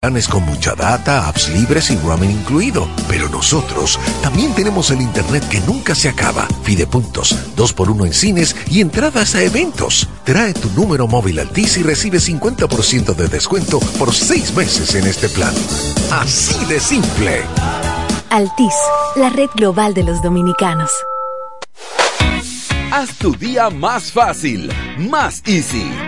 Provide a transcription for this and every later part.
Planes con mucha data, apps libres y roaming incluido. Pero nosotros también tenemos el internet que nunca se acaba. Fidepuntos, 2x1 en cines y entradas a eventos. Trae tu número móvil Altis y recibe 50% de descuento por 6 meses en este plan. Así de simple. Altis, la red global de los dominicanos. Haz tu día más fácil, más easy.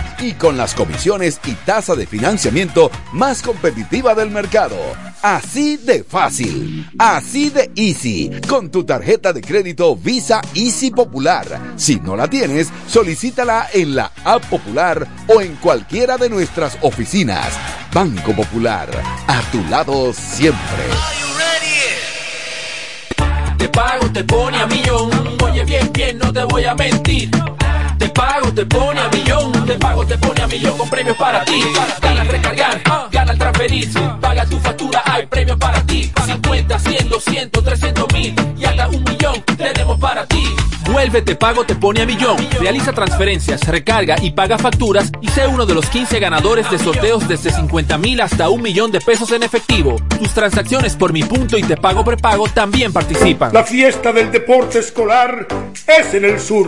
y con las comisiones y tasa de financiamiento más competitiva del mercado. Así de fácil, así de easy, con tu tarjeta de crédito Visa Easy Popular. Si no la tienes, solicítala en la app popular o en cualquiera de nuestras oficinas. Banco Popular, a tu lado siempre. Te pago, te pone a millón. Oye bien, bien, no te voy a mentir. Te pago, te pone a millón. Te pago, te pone a millón con premios para ti. Gana al recargar, gana al transferir. Paga tu factura, hay premios para ti. 50, 100, 200, 300 mil y hasta un millón tenemos para ti. Vuelve Te Pago Te Pone a Millón. Realiza transferencias, recarga y paga facturas y sé uno de los 15 ganadores de sorteos desde 50 mil hasta un millón de pesos en efectivo. Tus transacciones por Mi Punto y Te Pago Prepago también participan. La fiesta del deporte escolar es en el sur.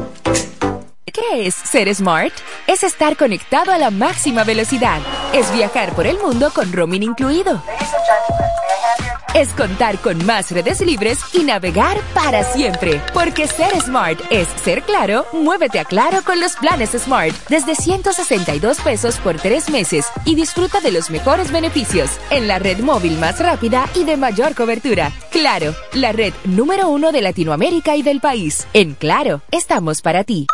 ¿Qué es ser smart? Es estar conectado a la máxima velocidad. Es viajar por el mundo con roaming incluido. Es contar con más redes libres y navegar para siempre. Porque ser smart es ser claro, muévete a claro con los planes Smart. Desde 162 pesos por tres meses y disfruta de los mejores beneficios en la red móvil más rápida y de mayor cobertura. Claro, la red número uno de Latinoamérica y del país. En Claro, estamos para ti.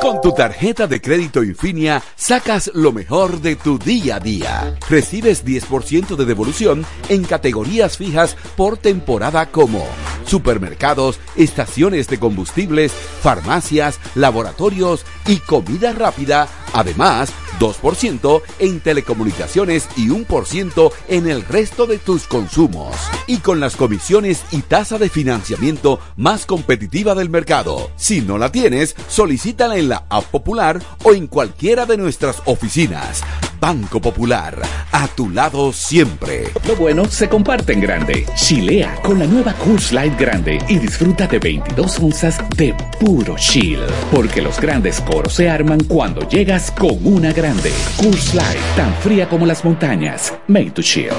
Con tu tarjeta de crédito Infinia sacas lo mejor de tu día a día. Recibes 10% de devolución en categorías fijas por temporada como supermercados, estaciones de combustibles, farmacias, laboratorios y comida rápida. Además, 2% en telecomunicaciones y 1% en el resto de tus consumos. Y con las comisiones y tasa de financiamiento más competitiva del mercado. Si no la tienes, solicítala en la app popular o en cualquiera de nuestras oficinas. Banco Popular, a tu lado siempre. Lo bueno se comparte en grande. Chilea con la nueva Coors Light Grande y disfruta de 22 onzas de puro chill. Porque los grandes coros se arman cuando llegas con una grande. Coors Light, tan fría como las montañas. Made to chill.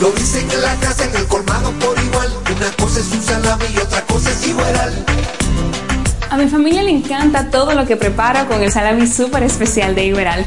Lo dicen en la casa, en el colmado por igual. Una cosa es un salami y otra cosa es igual. A mi familia le encanta todo lo que preparo con el salami súper especial de Iberal.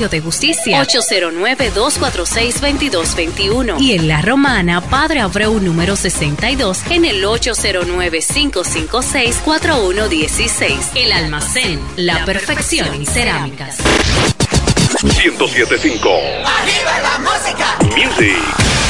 de Justicia, 809-246-2221. Y en La Romana, Padre Abreu número 62, en el 809-556-4116. El almacén, la, perfección en cerámicas. 1075. ¡Arriba la música! Music.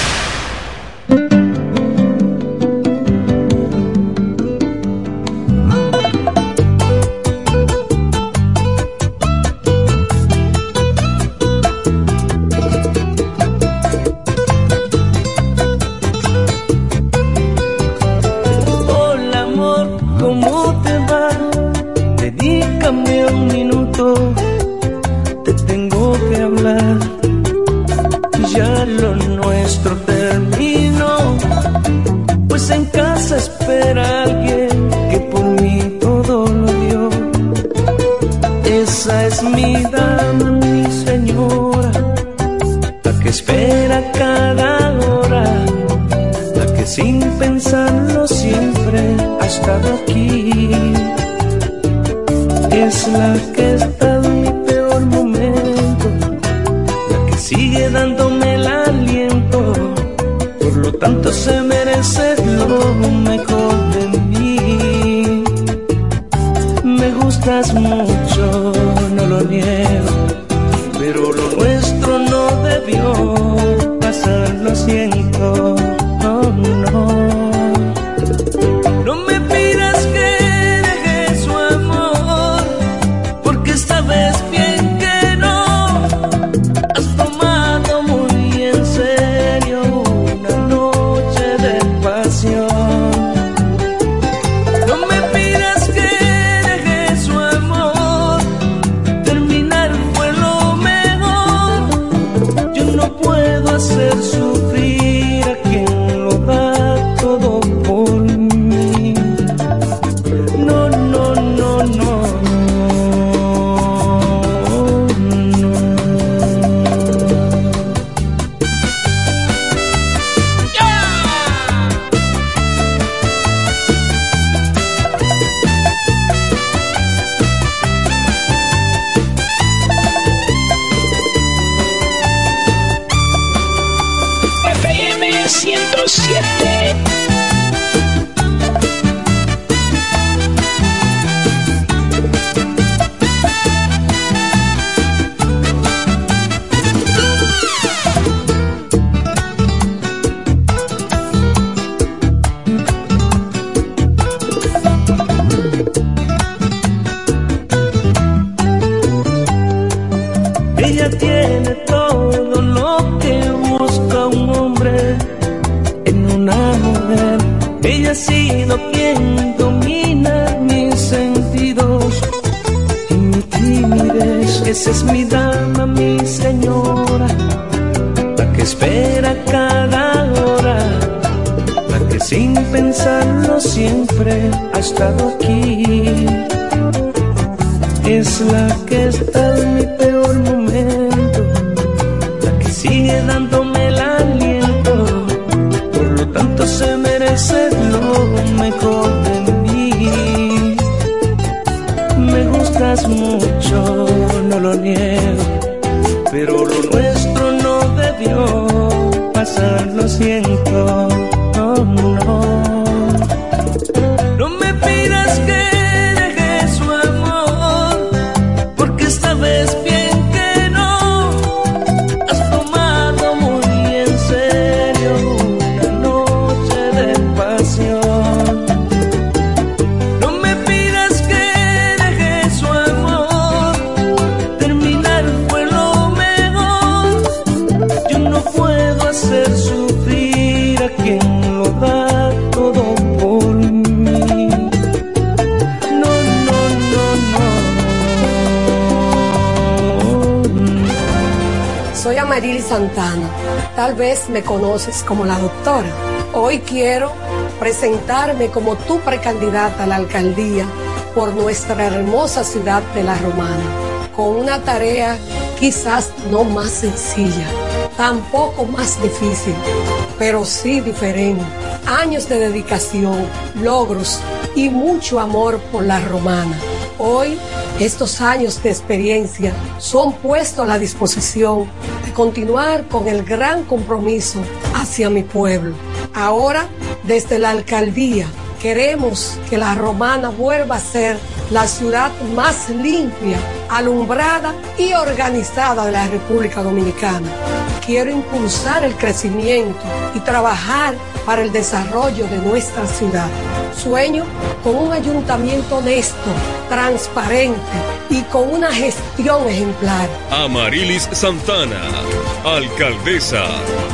Dándome el aliento, por lo tanto se merece lo mejor de mí. Me gustas mucho, no lo niego, pero lo nuestro no debió pasar, lo siento, Tal vez me conoces como la doctora. Hoy quiero presentarme como tu precandidata a la alcaldía por nuestra hermosa ciudad de La Romana, con una tarea quizás no más sencilla, tampoco más difícil, pero sí diferente. Años de dedicación, logros y mucho amor por La Romana. Hoy, estos años de experiencia son puestos a la disposición continuar con el gran compromiso hacia mi pueblo. Ahora, desde la alcaldía, queremos que la romana vuelva a ser la ciudad más limpia, alumbrada y organizada de la República Dominicana. Quiero impulsar el crecimiento y trabajar para el desarrollo de nuestra ciudad. Sueño con un ayuntamiento honesto, transparente y con una gestión ejemplar. Amarilis Santana, alcaldesa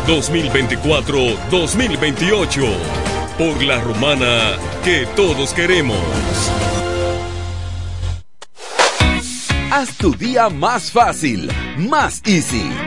2024-2028, por la romana que todos queremos. Haz tu día más fácil, más easy.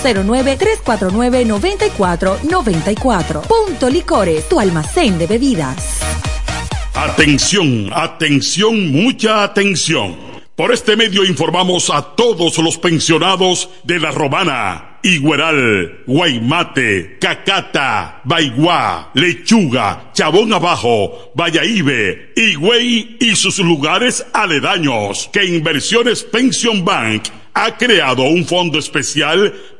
809-349-9494. Punto Licores, tu almacén de bebidas. Atención, atención, mucha atención. Por este medio informamos a todos los pensionados de la Romana, Igueral, Guaymate, Cacata, Baigua, Lechuga, Chabón Abajo, Vallaíbe, Higüey y sus lugares aledaños que Inversiones Pension Bank ha creado un fondo especial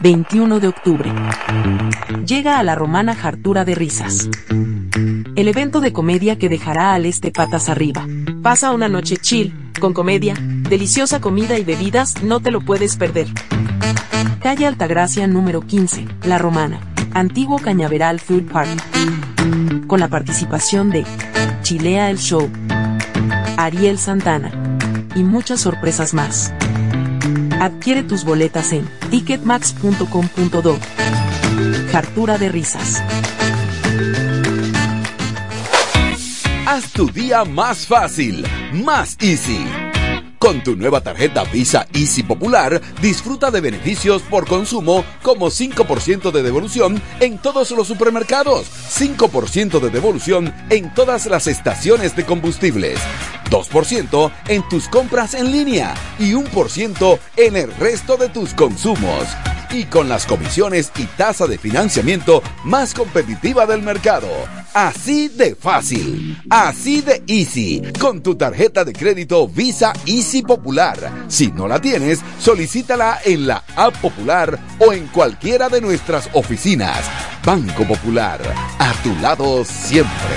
21 de octubre. Llega a la romana Jartura de Risas. El evento de comedia que dejará al este patas arriba. Pasa una noche chill, con comedia, deliciosa comida y bebidas, no te lo puedes perder. Calle Altagracia número 15, La Romana. Antiguo Cañaveral Food Park. Con la participación de Chilea el Show, Ariel Santana y muchas sorpresas más. Adquiere tus boletas en ticketmax.com.do. Jartura de risas. Haz tu día más fácil, más easy. Con tu nueva tarjeta Visa Easy Popular, disfruta de beneficios por consumo como 5% de devolución en todos los supermercados, 5% de devolución en todas las estaciones de combustibles, 2% en tus compras en línea y 1% en el resto de tus consumos. Y con las comisiones y tasa de financiamiento más competitiva del mercado. Así de fácil, así de easy, con tu tarjeta de crédito Visa Easy Popular. Si no la tienes, solicítala en la app popular o en cualquiera de nuestras oficinas. Banco Popular, a tu lado siempre.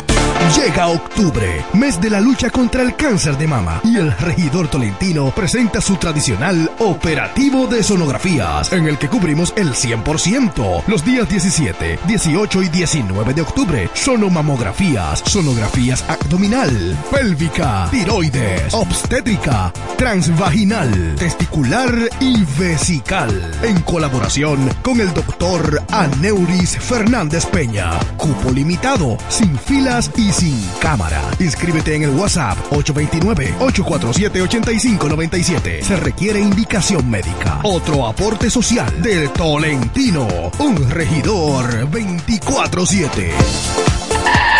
Llega octubre, mes de la lucha contra el cáncer de mama, y el regidor tolentino presenta su tradicional operativo de sonografías, en el que cubrimos el 100%. Los días 17, 18 y 19 de octubre, sonomamografías, sonografías abdominal, pélvica, tiroides, obstétrica, transvaginal, testicular y vesical, en colaboración con el doctor Aneuris Fernández Peña. Cupo limitado, sin filas y sin cámara. Inscríbete en el WhatsApp 829-847-8597. Se requiere indicación médica. Otro aporte social del Tolentino. Un regidor 24-7.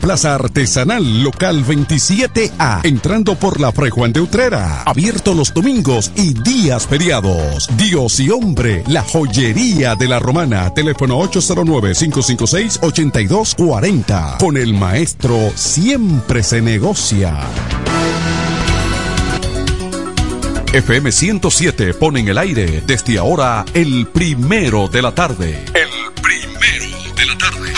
Plaza Artesanal Local 27A, entrando por la Fray Juan de Utrera. Abierto los domingos y días feriados. Dios y hombre, la joyería de la romana. Teléfono 809-556-8240. Con el maestro siempre se negocia. FM 107 pone en el aire desde ahora el primero de la tarde. El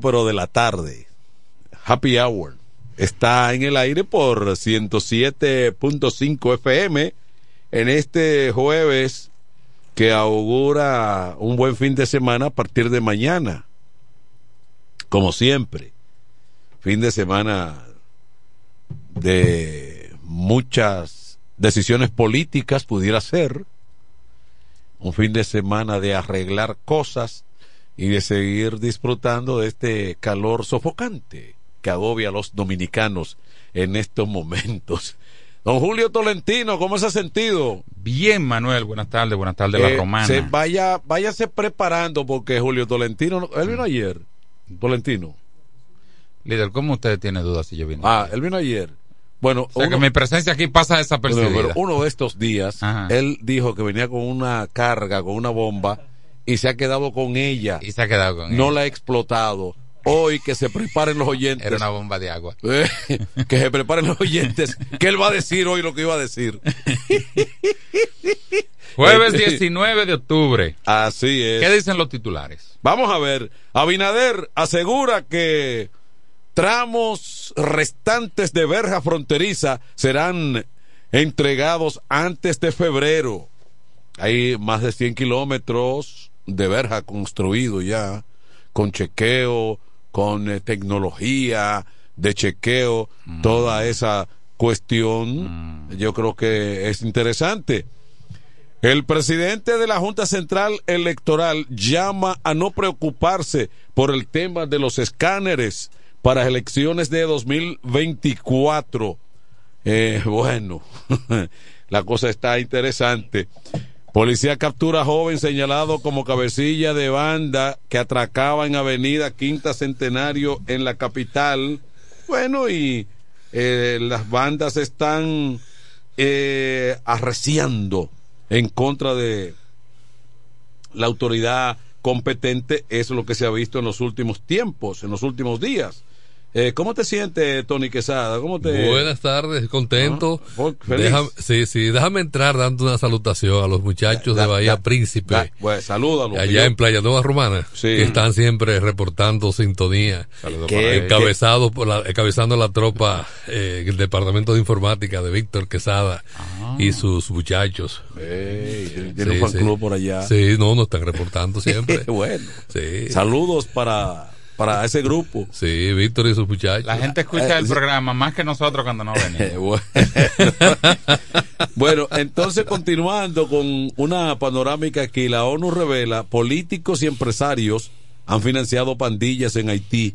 Pero de la tarde. Happy Hour está en el aire por 107.5 FM en este jueves que augura un buen fin de semana a partir de mañana. Como siempre, fin de semana de muchas decisiones políticas pudiera ser, un fin de semana de arreglar cosas y de seguir disfrutando de este calor sofocante que agobia a los dominicanos en estos momentos. Don Julio Tolentino, ¿cómo se ha sentido? Bien, Manuel, buenas tardes, buenas tardes, Eh, la romana. se vaya, váyase preparando porque Julio Tolentino, no- él vino ayer, Tolentino. Líder, ¿cómo usted tiene dudas si yo vine? Ah, él vino ayer. Bueno, o sea, uno- que mi presencia aquí pasa desapercibida. pero uno de estos días, él dijo que venía con una carga, con una bomba, y se ha quedado con ella. Y se ha quedado con No ella. la ha explotado. Hoy que se preparen los oyentes. Era una bomba de agua. Eh, que se preparen los oyentes. que él va a decir hoy lo que iba a decir. Jueves 19 de octubre. Así es. ¿Qué dicen los titulares? Vamos a ver. Abinader asegura que tramos restantes de verja fronteriza serán entregados antes de febrero. Hay más de 100 kilómetros de verja construido ya, con chequeo, con eh, tecnología de chequeo, toda esa cuestión. Yo creo que es interesante. El presidente de la Junta Central Electoral llama a no preocuparse por el tema de los escáneres para elecciones de 2024. Eh, bueno, la cosa está interesante. Policía captura joven señalado como cabecilla de banda que atracaba en Avenida Quinta Centenario en la capital. Bueno, y eh, las bandas están eh, arreciando en contra de la autoridad competente. Eso es lo que se ha visto en los últimos tiempos, en los últimos días. Eh, ¿Cómo te sientes, Tony Quesada? ¿Cómo te... Buenas tardes, contento. Ah, feliz. Déjame, sí, sí, déjame entrar dando una salutación a los muchachos de Bahía da- Príncipe. da- bueno, salúdalo. que allá yo- en Playa Nueva Romana, Sí. que están siempre reportando sintonía, encabezado por la, encabezando la tropa, eh, el departamento de informática de Víctor Quesada Ah. y sus muchachos. Ey, tiene un fan club por allá. Sí, no, nos están reportando siempre. bueno. Sí. Saludos para, para ese grupo. Sí, Víctor y sus muchachos. La gente escucha Eh, el sí. programa más que nosotros cuando no venimos. Bueno, entonces continuando con una panorámica aquí, la ONU revela políticos y empresarios han financiado pandillas en Haití.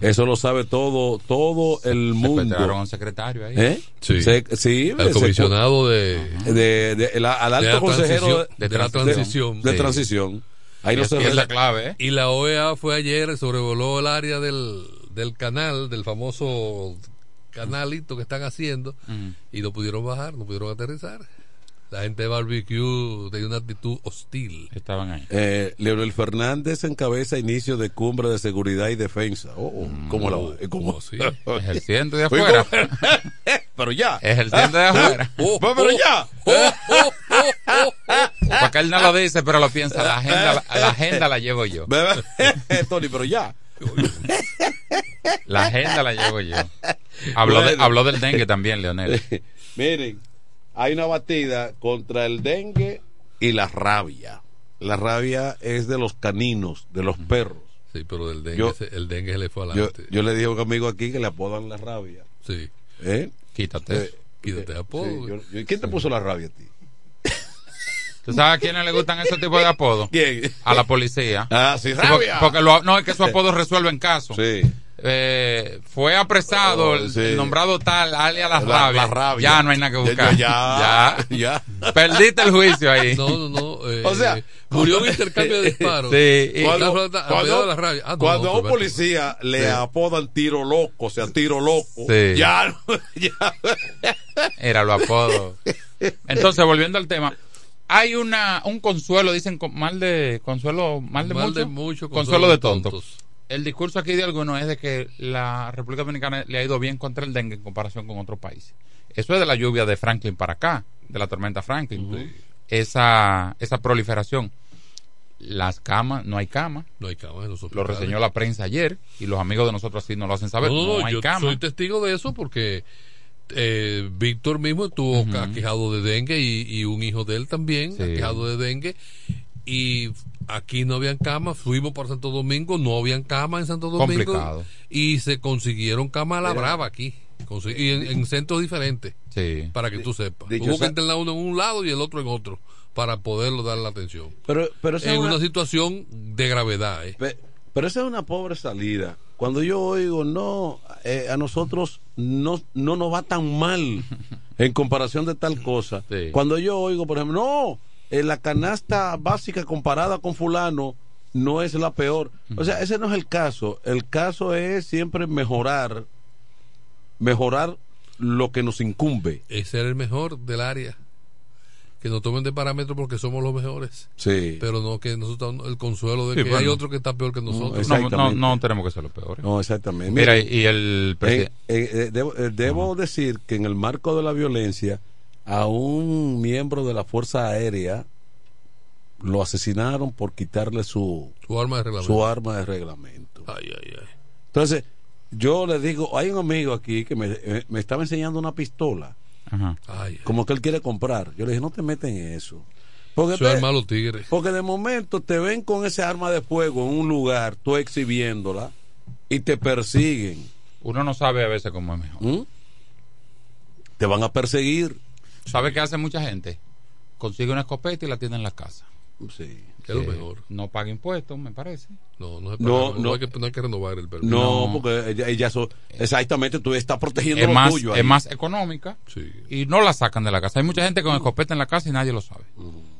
Eso lo sabe todo, todo el mundo. A un secretario ahí. ¿Eh? Sí. Se- sí, El se- comisionado de, de, de- la- al alto de la consejero de la transición. de transición. Ahí no se revela- Y la OEA fue ayer, sobrevoló el área del, del canal, del famoso canalito que están haciendo, y no pudieron bajar, no pudieron aterrizar. La gente de barbecue tenía una actitud hostil. Estaban ahí. Eh, Leonel Fernández encabeza inicio de cumbre de seguridad y defensa. Oh, oh, ¿cómo la eh, cómo? Ejerciendo de afuera. pero ya. Ejerciendo de afuera. Oh, oh, pero ya. Porque él no lo dice, pero lo piensa. La agenda, la, la agenda la llevo yo. Tony, pero ya. La agenda la llevo yo. Habló, de- habló del dengue también, Leonel. Miren, hay una batida contra el dengue y la rabia. La rabia es de los caninos, de los perros. Sí, pero del dengue, Yo- se- el dengue se le fue Yo, adelante. yo le dije a un amigo aquí que le apodan la rabia. Sí. ¿Eh? Quítate. Eh, Quítate eh, apodo. sí, yo- yo- ¿Quién te puso la rabia a ti? ¿Tú sabes a quiénes le gustan ese tipo de apodos? ¿Quién? A la policía. Ah, sí, porque, rabia. porque lo- no, es que su apodo resuelve en caso. Sí. Eh, fue apresado Oh, el, sí. el nombrado tal, alias la, La- rabia. la rabia. Ya no hay nada que Ya, buscar. ya, ya. Perdiste el juicio ahí. No, no, no. eh, O sea, murió un intercambio de disparos. Sí, y- Cuando, cuando- la rabia. Ah, no, cuando no, a un policía le Sí. apodan tiro loco, o sea, tiro loco, Sí. ya, no- ya. Era lo apodo. Entonces, volviendo al tema. Hay una un consuelo, dicen con- mal de consuelo, mal de Mal mucho, de mucho, consuelo, consuelo de de tonto. tontos. El discurso aquí de algunos es de que la República Dominicana le ha ido bien contra el dengue en comparación con otros países. Eso es de la lluvia de Franklin para acá, de la tormenta Franklin. Esa esa proliferación. Las camas, no hay cama. No hay cama en los Lo reseñó la prensa ayer y los amigos de nosotros así nos lo hacen saber. No, No, no, no, hay yo cama. soy testigo de eso porque eh, Víctor mismo estuvo aquejado de dengue y, y un hijo de él también aquejado de dengue y aquí no habían camas, fuimos para Santo Domingo, no habían camas en Santo Domingo Complicado. y se consiguieron camas a la brava aquí y en, en centros diferentes Sí. para que tú sepas. Hubo que sea- internar uno en un lado y el otro en otro para poderlo dar la atención. Pero, pero en es una... una- situación de gravedad. ¿eh? Pe- Pero esa es una pobre salida. Cuando yo oigo, no, eh, a nosotros no, no nos va tan mal en comparación de tal cosa. Cuando yo oigo, por ejemplo, no, eh, la canasta básica comparada con fulano no es la peor. O sea, ese no es el caso. El caso es siempre mejorar, mejorar lo que nos incumbe. es ser el mejor del área. Que nos tomen de parámetro porque somos los mejores. Sí. Pero no que nosotros, el consuelo de Sí, que bueno. hay otro que está peor que nosotros. No, no, no tenemos que ser los peores. No, exactamente. Mira, Mira, y el presi- Eh, eh, eh, debo, eh, debo decir que en el marco de la violencia, a un miembro de la Fuerza Aérea lo asesinaron por quitarle su, Su arma de reglamento. su arma de reglamento. Ay, ay, ay. Entonces, yo le digo, hay un amigo aquí que me, eh, me estaba enseñando una pistola, Ajá. Ay, como que él quiere comprar. Yo le dije, no te metes en eso. Porque, Eso es te- malo tigre. porque de momento te ven con ese arma de fuego en un lugar, tú exhibiéndola, y te persiguen. Uno no sabe a veces cómo es mejor. ¿Mm? Te van a perseguir. ¿Sabe qué hace mucha gente? Consigue una escopeta y la tiene en la casa. Sí. Que es lo Que mejor. No paga impuestos, me parece. No, no, se No, paga, no. hay que, no hay que renovar el permiso. No, porque ella, ella so- exactamente tú estás protegiendo Es lo más, tuyo. ahí. es más económica y no la sacan de la casa. Hay mucha gente con escopeta en la casa y nadie lo sabe.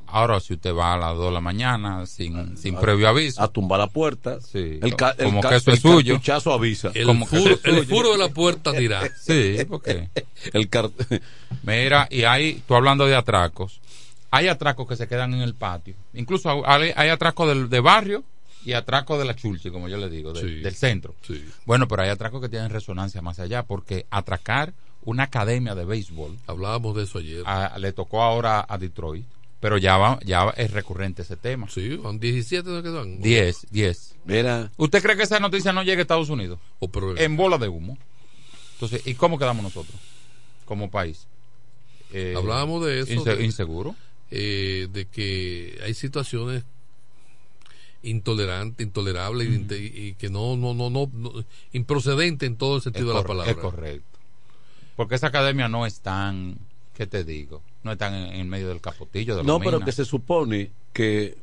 Ahora, si usted va a las 2 de la mañana sin, sin previo aviso, a tumbar la puerta, sí, el ca- el como ca- que eso el es suyo. cartuchazo avisa. El, Como furo, es el furo de la puerta dirá. Sí, porque. El car- Mira, y hay, tú hablando de atracos, hay atracos que se quedan en el patio. Incluso hay, hay atracos del, de barrio y atracos de la chulchi, como yo le digo, de- Sí. del centro. Sí. Bueno, pero hay atracos que tienen resonancia más allá, porque atracar una academia de béisbol Hablábamos de eso ayer. a- le tocó ahora a Detroit, pero ya va, ya es recurrente ese tema. Sí, van 17 no quedan. 10, 10. Mira, ¿Usted cree que esa noticia no llegue a Estados Unidos? O pero- En bola de humo. Entonces, ¿y cómo quedamos nosotros como país? Eh, Hablábamos de eso. inse- de- inseguro. Eh, de que hay situaciones intolerantes, intolerables y y, que no, no, no, no, no- improcedente en todo el sentido de la palabra. Es correcto. Porque esa academia no es tan, ¿qué te digo? No es tan en, en medio del capotillo de la no, pero que se supone que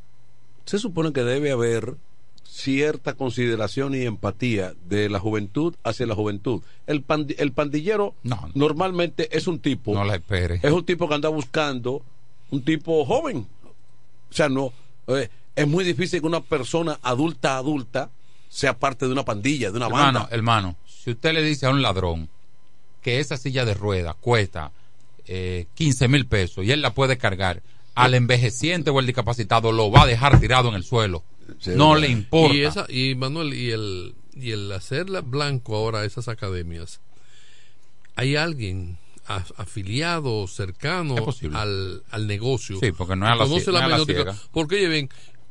se supone que debe haber cierta consideración y empatía de la juventud hacia la juventud. El, pandi- el pandillero normalmente es un tipo, No la espere. es un tipo que anda buscando un tipo joven. O sea, no, eh, es muy difícil que una persona adulta adulta sea parte de una pandilla, de una hermano, banda. hermano, si usted le dice a un ladrón que esa silla de ruedas cuesta eh, 15 mil pesos y él la puede cargar, al envejeciente o el discapacitado lo va a dejar tirado en el suelo. no le importa. Y, esa, y Manuel, y el, y el hacerla blanco ahora a esas academias, hay alguien afiliado, cercano al, al negocio. Sí, porque no es a la conoce la no la. Porque, oye, bien,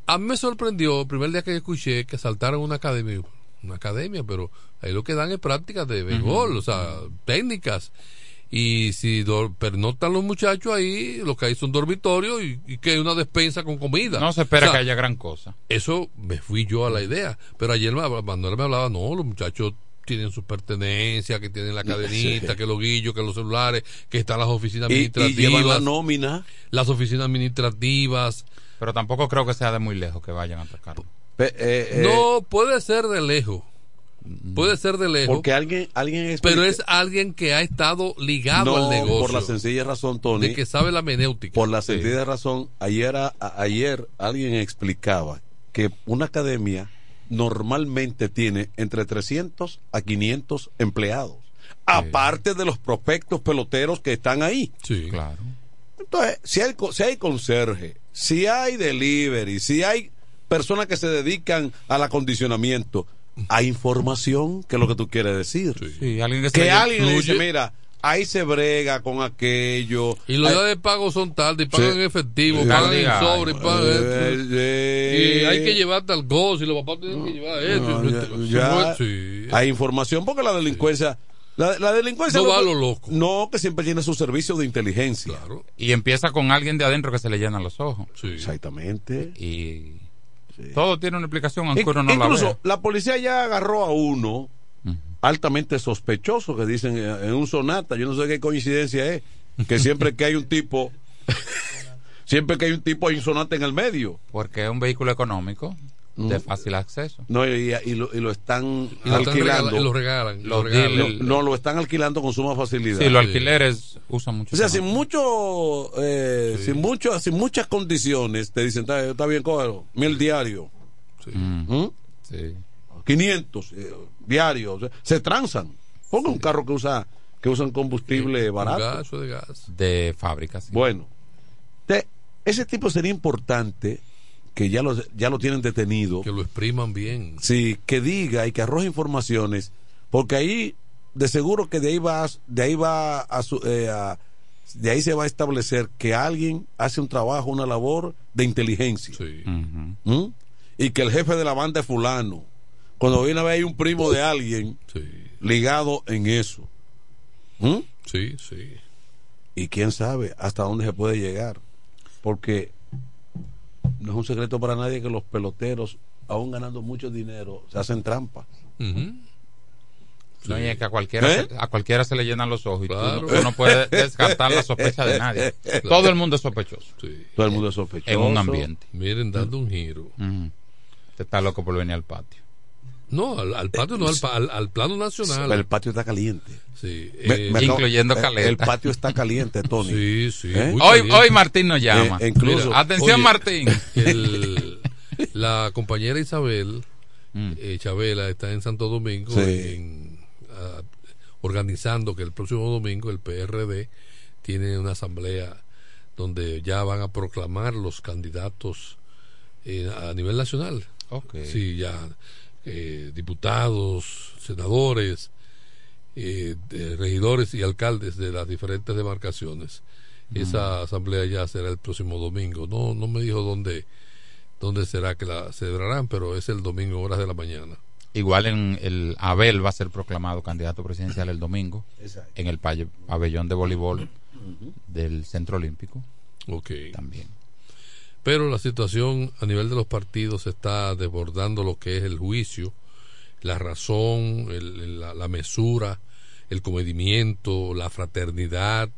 a mí me sorprendió el primer día que escuché que asaltaron una academia. Una academia, pero ahí lo que dan es prácticas de béisbol, o sea, técnicas. Y si pernoctan los muchachos ahí, lo que hay son dormitorios y, y que hay una despensa con comida. No se espera O sea, que haya gran cosa. eso me fui yo a la idea. Pero ayer Manuel me hablaba, no, los muchachos tienen sus pertenencias, que tienen la cadenita, Sí. que los guillos, que los celulares, que están las oficinas Y- y administrativas. llevan la nómina. Las oficinas administrativas. Pero tampoco creo que sea de muy lejos que vayan a atacarlo. Eh, eh, no, puede ser de lejos. Puede ser de lejos. porque alguien, alguien pero explica- es alguien que ha estado ligado No, al negocio. Por la sencilla razón, Tony. de que sabe la menéutica. Por la sencilla razón, ayer, a- ayer alguien explicaba que una academia normalmente tiene entre 300 a 500 empleados, aparte de los prospectos peloteros que están ahí. Sí, claro. Entonces, si hay, co- si hay conserje, si hay delivery, si hay personas que se dedican al acondicionamiento, hay información que es lo que tú quieres decir. Sí, alguien que que alguien le dice, mira, ahí se brega con aquello. Y los días de pago son tarde, y pagan Sí. en efectivo, Sí. pagan en Ay, sobre, pagan eh, esto. eh, Y hay que llevar tal cosa, y los papás tienen que llevar esto. No, ya- ya sí. hay información porque la delincuencia la, la delincuencia No va a puede- lo loco. no que siempre tiene su servicio de inteligencia Y empieza con alguien de adentro que se le llenan los ojos. exactamente Y todo tiene una explicación, aunque uno no la incluso la policía ya agarró a uno altamente sospechoso que dicen en un sonata yo no sé qué coincidencia es que siempre que hay un tipo siempre que hay un tipo hay un sonata en el medio Porque es un vehículo económico de fácil acceso. no y, y lo, y lo están Y lo están alquilando lo regalan, lo regalan. no, no, lo están alquilando con suma facilidad Sí, los alquileres usan mucho. O sea, sin mucho, eh, sin mucho, sin muchas condiciones, te dicen, está, bien, cógelo, mil diarios. ¿Mm? Sí. 500 eh, diarios. O sea, se transan. Ponga un carro que usa que usan combustible barato. gas o de gas. De fábrica, sí. Bueno, te- ese tipo sería importante que ya lo, ya lo tienen detenido. Que lo expriman bien. Sí, que diga y que arroje informaciones, porque ahí de seguro que de ahí va, a- de ahí va a, su- eh, a- de ahí se va a establecer que alguien hace un trabajo, una labor de inteligencia. ¿Mm? Y que el jefe de la banda es fulano. Cuando viene a ver hay un primo de alguien ligado en eso. ¿Mm? Sí, sí. Y quién sabe hasta dónde se puede llegar. Porque no es un secreto para nadie que los peloteros, aún ganando mucho dinero, se hacen trampa. No, y es que a cualquiera, ¿Eh? se, a cualquiera se le llenan los ojos y tú no- tú, no, puedes descartar la sospecha de nadie. Todo el mundo es sospechoso. Todo el mundo es sospechoso. En un ambiente. Miren, dando un giro. Usted está loco por venir al patio. No, al, al patio no, al, pa- al, al plano nacional. El patio está caliente. Sí, Me- eh, me acabo- Incluyendo el- Caleta. El patio está caliente, Tony. Sí, sí. ¿Eh? muy Hoy, caliente. hoy Martín nos llama. Eh, incluso- Atención, Oye, Martín. el- la compañera Isabel, Mm. eh, Chabela, está en Santo Domingo Sí. en- ah, organizando que el próximo domingo el PRD tiene una asamblea donde ya van a proclamar los candidatos eh, a nivel nacional. Ok. Sí, ya eh, diputados, senadores, eh, de regidores y alcaldes de las diferentes demarcaciones. Esa asamblea ya será el próximo domingo. No, no me dijo dónde, dónde será que la celebrarán, pero es el domingo, horas de la mañana. Igual en el Abel va a ser proclamado candidato presidencial el domingo Exacto. en el pabellón de voleibol del Centro Olímpico. Ok. También. Pero la situación a nivel de los partidos está desbordando lo que es el juicio, la razón, el- la, mesura, el comedimiento, la fraternidad,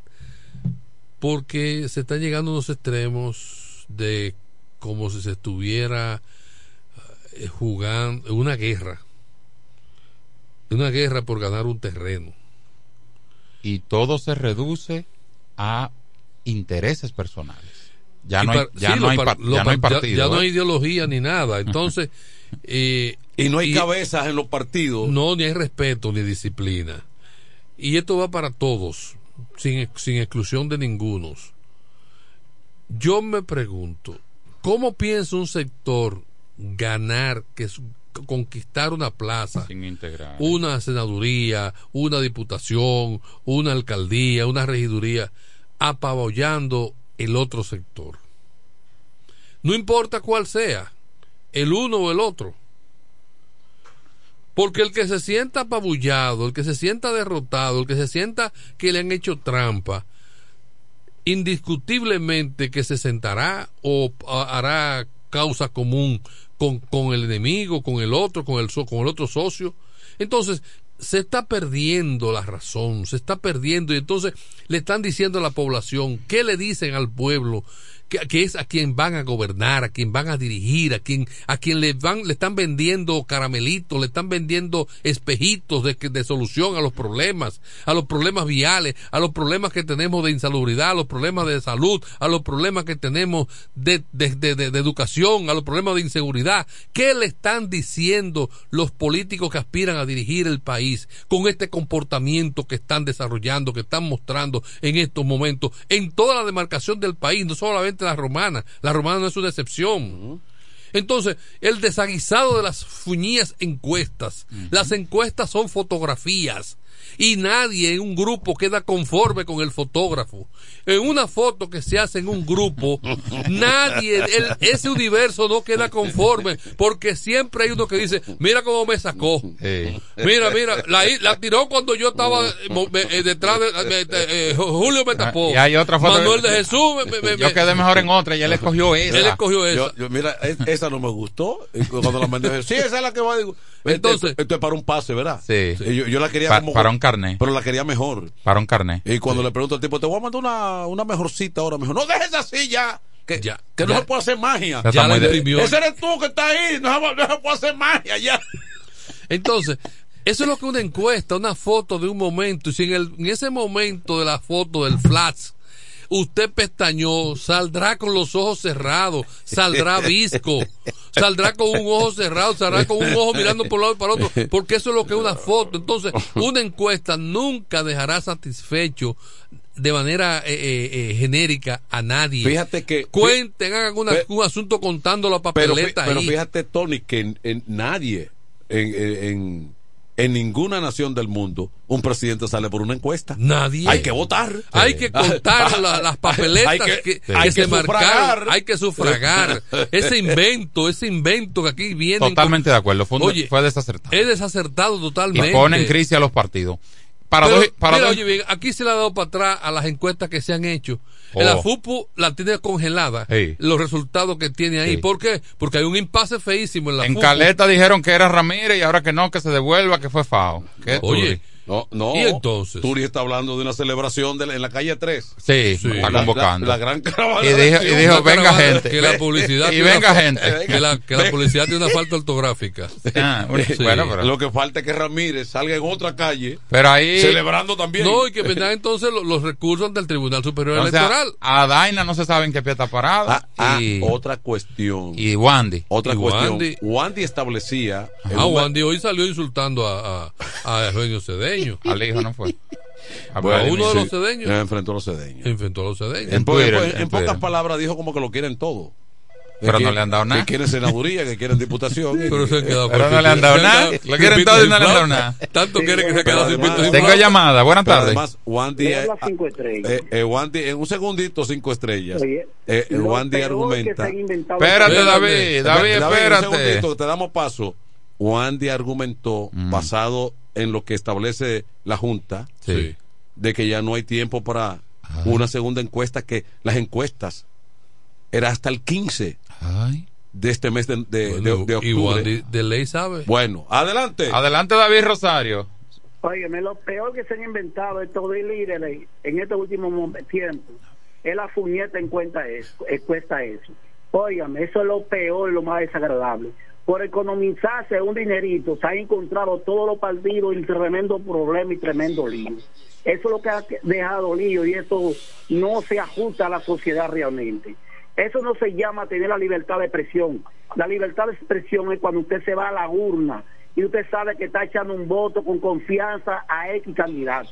porque se están llegando a unos extremos de como si se estuviera eh, jugando una guerra, una guerra por ganar un terreno. Y todo se reduce a intereses personales. Ya no hay, ya sí, no hay, ya no hay ya- partido. ya no hay ideología ni nada. Entonces, eh, Y no hay cabezas en los partidos. No, ni hay respeto ni disciplina. Y esto va para todos, sin, sin exclusión de ninguno. Yo me pregunto, ¿cómo piensa un sector ganar, que es conquistar una plaza, Sin integrar. una senaduría, una diputación, una alcaldía, una regiduría, apabullando el otro sector? No importa cuál sea, el uno o el otro. Porque el que se sienta apabullado, el que se sienta derrotado, el que se sienta que le han hecho trampa, indiscutiblemente que se sentará o hará causa común con, con el enemigo, con el otro, con el, con el otro socio. Entonces, se está perdiendo la razón, se está perdiendo y entonces le están diciendo a la población, ¿qué le dicen al pueblo? Que, es a quien van a gobernar, a quien van a dirigir, a quien, a quien le van, le están vendiendo caramelitos, le están vendiendo espejitos de, de solución a los problemas, a los problemas viales, a los problemas que tenemos de insalubridad, a los problemas de salud, a los problemas que tenemos de, de- de- de educación, a los problemas de inseguridad. ¿Qué le están diciendo los políticos que aspiran a dirigir el país con este comportamiento que están desarrollando, que están mostrando en estos momentos en toda la demarcación del país, no solamente la romana? La romana no es una excepción. Entonces, el desaguisado de las fuñías encuestas. Las encuestas son fotografías. Y nadie en un grupo queda conforme con el fotógrafo. En una foto que se hace en un grupo, nadie, el- ese universo no queda conforme, porque siempre hay uno que dice, mira cómo me sacó. Mira, mira, la, la tiró cuando yo estaba eh, eh, detrás de, me- eh, Julio me tapó. Y hay otra foto. Manuel de Jesús me- me- me- Yo quedé mejor en otra y él escogió esa. Él escogió esa. Yo, yo, mira, es- esa no me gustó. Y cuando la mandé, sí, esa es la que va. Digo, Entonces- esto, esto es para un pase, ¿verdad? Sí. Yo, yo la quería Pa- como. para un carnet. Pero la quería mejor. Para un carnet. Y cuando le pregunto al tipo, te voy a mandar una, una mejor cita ahora, mejor. No dejes así ya. Que, que no ya. se puede hacer magia. Ya está muy de- Ese eres tú que está ahí. No se, no se puede hacer magia ya. Entonces, eso es lo que una encuesta, una foto de un momento. Y si en, el, en ese momento de la foto del flash, usted pestañó, saldrá con los ojos cerrados, saldrá visco, saldrá con un ojo cerrado, saldrá con un ojo mirando por un lado y para otro, porque eso es lo que es una foto. Entonces, una encuesta nunca dejará satisfecho de manera eh, eh, eh, genérica a nadie. Fíjate que. Cuenten, hagan una- un asunto contando la Pero, papeleta pero ahí. fíjate, Tony, que en, en nadie, en, en, en- ninguna nación del mundo, un presidente sale por una encuesta. Nadie. Hay que votar. Hay que contar la- las papeletas Hay que, que- que hay se que marcaron. sufragar. Hay que sufragar. ese invento, ese invento que aquí viene. Totalmente de acuerdo. Fue, un- Oye, fue desacertado. es desacertado totalmente. Y pone en crisis a los partidos. Para Pero, dos, para mira, dos- oye, bien, aquí se le ha dado para atrás a las encuestas que se han hecho. Oh. La FUPU la tiene congelada. Sí. Los resultados que tiene ahí. Sí. ¿Por qué? Porque hay un impasse feísimo en la en FUPU. Caleta dijeron que era Ramírez y ahora que no, que se devuelva, que fue FAO. ¿Qué Oye? No, no. ¿Y entonces? Turi está hablando de una celebración de la- en la calle 3. Sí, está convocando. La, la gran caravana. y dijo, y dijo venga gente. Que la publicidad y tiene una venga gente. Que la, que la publicidad tiene una falta ortográfica. Ah, bueno, Sí. bueno, pero, Lo que falta es que Ramírez salga en otra calle pero ahí. celebrando también. No, y que vendrán entonces los, los recursos ante el Tribunal Superior o sea, Electoral. a Daina no se sabe en qué pie está parada. Ah, ah, y, otra cuestión. y Wandy. otra y cuestión. Wandy- Wandy, establecía. Ah, Wandy hoy salió insultando a, a, a Eugenio Cedeño. Al hijo no fue. A Bueno, uno de los cedeños. enfrentó a los cedeños. Enfrentó a los cedeños. En, po- Twitter, en- en en pocas Twitter. palabras dijo como que lo quieren todo. Que Pero no quieren- le han dado nada. Que quieren senaduría, que quieren diputación. Pero se han quedado Pero no le han dado nada. quedado Lo quieren todo y no le han dado nada. Tanto quiere que se quede sin pinto Tengo llamada. Buenas tardes. además, Wandy, eh, eh, Wandy, en un segundito, cinco estrellas. Eh, Wandy argumenta. Espérate, es- David. David, Un espérate. segundito, te damos paso. Wandy argumentó, Mm. basado en lo que establece la Junta, Sí. de que ya no hay tiempo para una segunda encuesta, que las encuestas era hasta el 15 Ay. de este mes de, de- Bueno, de- de y octubre. Wandy de ley sabe. Bueno, adelante. Adelante, David Rosario. Óyeme, lo peor que se han inventado estos líderes en estos últimos tiempos es la fuñeta en cuenta eso, eh, cuesta eso. Óigame, eso es lo peor, lo más desagradable. Por economizarse un dinerito, se han encontrado todos los partidos en tremendo problema y tremendo lío. Eso es lo que ha dejado lío y eso no se ajusta a la sociedad realmente. Eso no se llama tener la libertad de expresión. La libertad de expresión es cuando usted se va a la urna y usted sabe que está echando un voto con confianza a X candidato.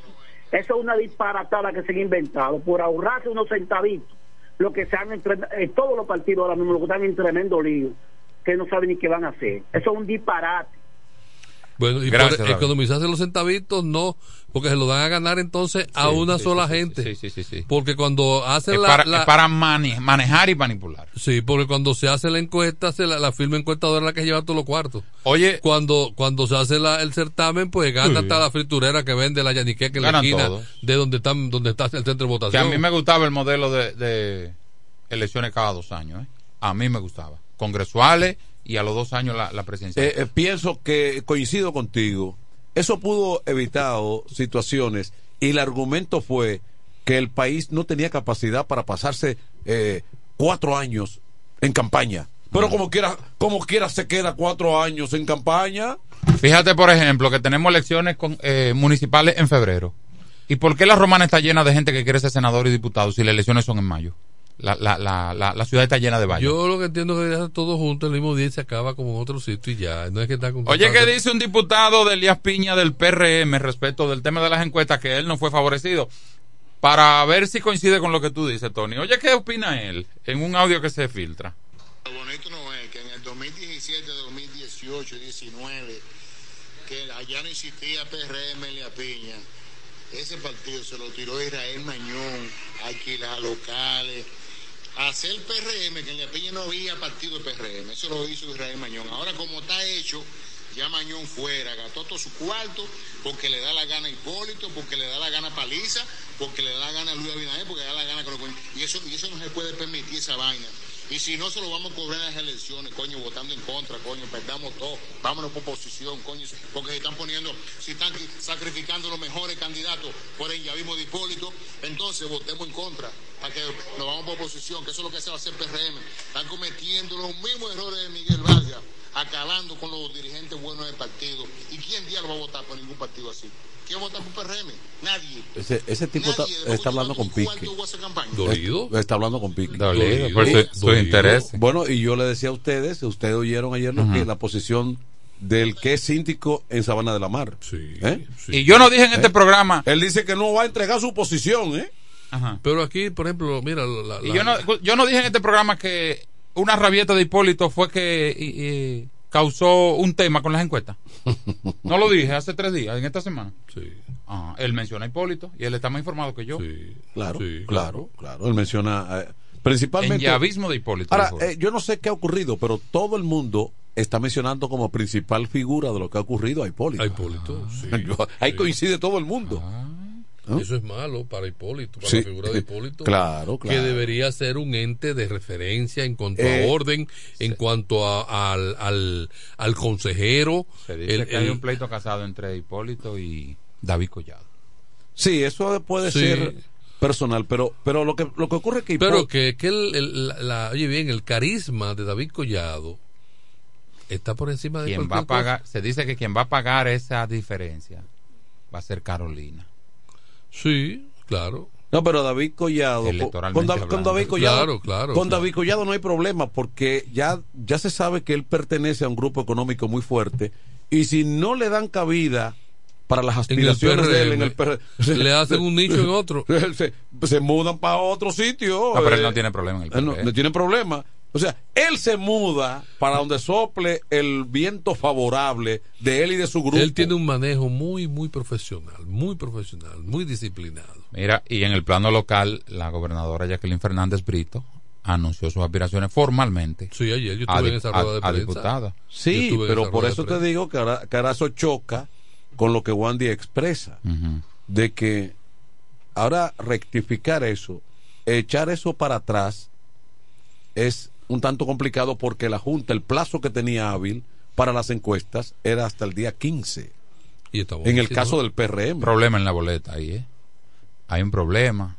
Eso es una disparatada que se han inventado por ahorrarse unos centavitos. Lo que se han entre, eh, todos los partidos ahora mismo lo que están en tremendo lío, que no saben ni qué van a hacer. Eso es un disparate. Bueno, y Gracias, por economizarse los centavitos, no, porque se lo dan a ganar entonces a Sí, una sí, sola sí, gente. sí, sí, sí, sí. Porque cuando hacen Es la, para, la- es para mane- manejar y manipular. Sí, porque cuando se hace la encuesta, se la, la firma encuestadora es la que lleva todos los cuartos. Oye, Cuando cuando se hace la- el certamen, pues gana hasta la friturera que vende la yaniqueque en la esquina todos. de donde, están, donde está el centro de que votación. a mí me gustaba el modelo de, de elecciones cada dos años. ¿eh? A mí me gustaba. Congresuales y a los dos años la, la presidencia. Eh, eh, pienso que coincido contigo. Eso pudo evitar situaciones y el argumento fue que el país no tenía capacidad para pasarse eh, cuatro años en campaña. Pero como quiera, como quiera se queda cuatro años en campaña. Fíjate, por ejemplo, que tenemos elecciones con, eh, municipales en febrero. ¿Y por qué la romana está llena de gente que quiere ser senador y diputado si las elecciones son en mayo? La, la, la, la, la ciudad está llena de valles. Yo lo que entiendo es que dejan todo junto el mismo día se acaba como en otro sitio y ya. No es que está con Oye, ¿qué dice un diputado de Elías Piña del PRM respecto del tema de las encuestas que él no fue favorecido? Para ver si coincide con lo que tú dices, Tony. Oye, ¿qué opina él en un audio que se filtra? Lo bonito no es que en el 2017, 2018, 19, que allá no existía PRM la piña. Ese partido se lo tiró Israel Mañón, a alquilar locales, hacer PRM, que en la piña no había partido de PRM. Eso lo hizo Israel Mañón. Ahora como está hecho, ya Mañón fuera, gastó todo su cuarto, porque le da la gana a Hipólito, porque le da la gana a Paliza, porque le da la gana a Luis Abinader, porque le da la gana con y eso Y eso no se puede permitir esa vaina. Y si no, se lo vamos a cobrar en las elecciones, coño, votando en contra, coño, perdamos todo, vámonos por oposición, coño, porque se están poniendo, si están sacrificando los mejores candidatos por el llavismo de Hipólito, entonces votemos en contra, para que nos vamos por oposición, que eso es lo que se va a hacer PRM. Están cometiendo los mismos errores de Miguel Vargas, acabando con los dirigentes buenos del partido. ¿Y quién día lo va a votar por ningún partido así? ¿Quién va a votar por PRM? Nadie. Ese, ese tipo está, está hablando con Pique. ¿Dolido? Está hablando con Pique. Dolido, por su, su interés. Bueno, y yo le decía a ustedes, ustedes oyeron ayer que la posición del que es síndico en Sabana de la Mar. Sí, ¿Eh? Y yo no dije en este ¿Eh? programa. Él dice que no va a entregar su posición, ¿eh? Ajá. Pero aquí, por ejemplo, mira. La, Y la- yo no, yo no dije en este programa que una rabieta de Hipólito fue que y- y causó un tema con las encuestas. No lo dije hace tres días, en esta semana. Sí. Ah, él menciona a Hipólito y él está más informado que yo. Claro, Sí, claro, claro. Él menciona eh, principalmente. En llavismo de Hipólito. Ahora, eh, yo no sé qué ha ocurrido, pero todo el mundo está mencionando como principal figura de lo que ha ocurrido a Hipólito. A Hipólito, sí. Ahí coincide todo el mundo. ¿No? Eso es malo para Hipólito, para Sí. la figura de Hipólito. Claro, Que debería ser un ente de referencia en cuanto Eh, a orden, en cuanto a- al, al, al consejero. Se dice el- que hay un pleito casado entre Hipólito y David Collado. Sí, eso puede Sí. ser personal, pero pero lo que lo que ocurre es que Pero Hipó- que, que el, el- la- la- oye bien, el carisma de David Collado está por encima de Quien va a cosa. pagar, se dice que quien va a pagar esa diferencia va a ser Carolina. Sí, claro. No, pero David Collado, Electoralmente con, Da- con. David Collado, Claro, claro, con claro. David Collado no hay problema porque ya, ya se sabe que él pertenece a un grupo económico muy fuerte y si no le dan cabida para las aspiraciones de él en el PRM, PRM, le hacen un nicho en otro. se, se mudan para otro sitio. Ah, pero él eh, no tiene problema en el él no, PRM. no tiene problema. O sea, él se muda para donde sople el viento favorable de él y de su grupo. Él tiene un manejo muy, muy profesional, muy profesional, muy disciplinado. Mira, y en el plano local, la gobernadora Jacqueline Fernández Brito anunció sus aspiraciones formalmente. Sí, ayer yo estuve en esa rueda de a prensa. diputada. Sí, pero por eso te digo que eso choca con lo que Wandy expresa, de que ahora rectificar eso, echar eso para atrás, es un tanto complicado porque la Junta, el plazo que tenía hábil para las encuestas era hasta el día 15. Y En el caso del PRM. Problema en la boleta ahí, ¿eh? Hay un problema.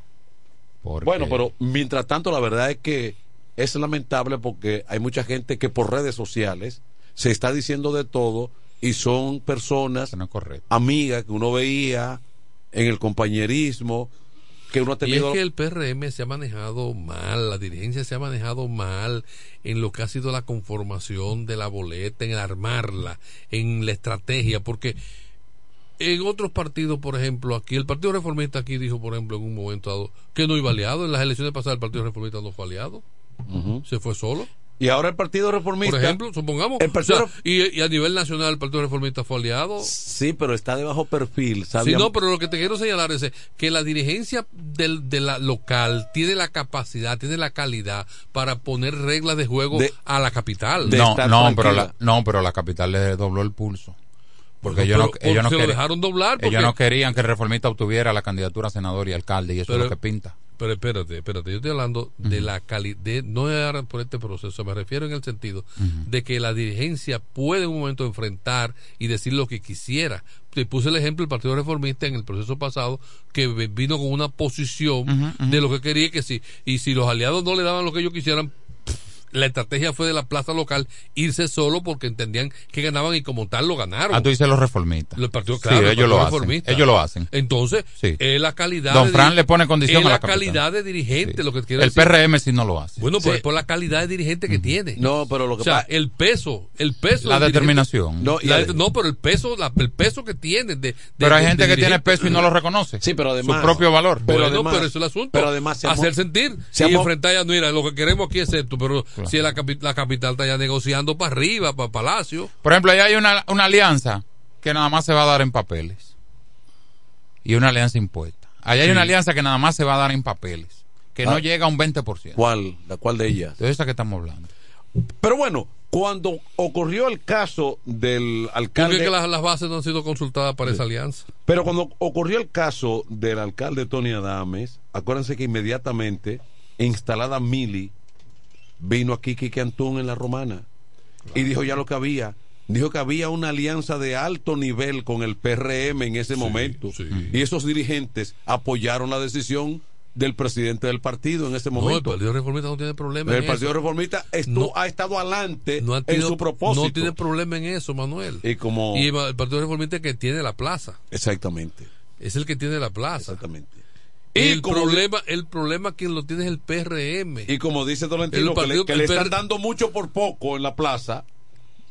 Porque Bueno, pero mientras tanto la verdad es que es lamentable porque hay mucha gente que por redes sociales se está diciendo de todo y son personas no amigas que uno veía en el compañerismo que uno ha Y es que el PRM se ha manejado mal, la dirigencia se ha manejado mal en lo que ha sido la conformación de la boleta, en armarla, en la estrategia, porque en otros partidos, por ejemplo, aquí el Partido Reformista aquí dijo, por ejemplo, en un momento dado que no iba aliado, en las elecciones pasadas el Partido Reformista no fue aliado, se fue solo. Y ahora el Partido Reformista Por ejemplo, supongamos, el Partido o sea, y, y a nivel nacional el Partido Reformista fue aliado. sí, pero está de bajo perfil, Sí, sabían- no, pero lo que te quiero señalar es que la dirigencia del, de la local tiene la capacidad, tiene la calidad para poner reglas de juego De- a la capital. no, no, pero la, no, pero la capital le dobló el pulso. Porque ellos, no, pero- ellos, no porque querían- dejaron doblar porque- ellos no querían que el reformista obtuviera la candidatura a senador y alcalde, y eso Pero- es lo que pinta. Pero espérate, espérate, yo estoy hablando de la calidad, no ahora por este proceso, me refiero en el sentido de que la dirigencia puede en un momento enfrentar y decir lo que quisiera. Te puse el ejemplo del Partido Reformista en el proceso pasado, que vino con una posición de lo que quería que sí, y si los aliados no le daban lo que ellos quisieran, la estrategia fue de la plaza local irse solo porque entendían que ganaban y como tal lo ganaron. Ah, tú dices los reformistas. Los partidos, Sí, claro, el ellos lo hacen. Ellos lo hacen. Entonces, Sí. es la calidad. Don Fran le pone condición es a la la calidad de dirigente, lo que quiero El decir. PRM sí no lo hace. Bueno, pues Sí. por la calidad de dirigente que tiene. No, pero lo que o sea, pasa- el peso, el peso. La determinación. No, La- no, pero el peso, la- el peso que tiene. De, de- Pero hay de- gente de que tiene peso y no lo reconoce. Sí, pero además Su propio valor. Pero además- pero eso es el asunto. pero además se hacer sentir se y enfrentar ya, mira, lo que queremos aquí es esto, pero si la, la capital está ya negociando para arriba, para Palacio. Por ejemplo, ahí hay una, una alianza que nada más se va a dar en papeles. Y una alianza impuesta. Allá hay Sí. una alianza que nada más se va a dar en papeles. Que no Ah. llega a un 20%. ¿Cuál? ¿La cual de ellas? De esa que estamos hablando. Pero bueno, cuando ocurrió el caso del ¿Por alcalde... qué que las, las bases no han sido consultadas para esa alianza? Pero cuando ocurrió el caso del alcalde Tony Adames, acuérdense que inmediatamente, instalada Mili, vino aquí Quique Antún en la Romana y dijo ya lo que había. Dijo que había una alianza de alto nivel con el PRM en ese momento. Y esos dirigentes apoyaron la decisión del presidente del partido en ese No, el momento. Partido Reformista no tiene problema el en Partido eso. Reformista No. ha estado adelante No ha en su propósito. No tiene problema en eso, Manuel. Y como... Y el Partido Reformista que tiene la plaza. Exactamente. Es el que tiene la plaza. Exactamente. Y el como- problema, el problema quien lo tiene es el PRM. Y como dice Tolentino, El que partido- le, que le están dando mucho por poco en la plaza.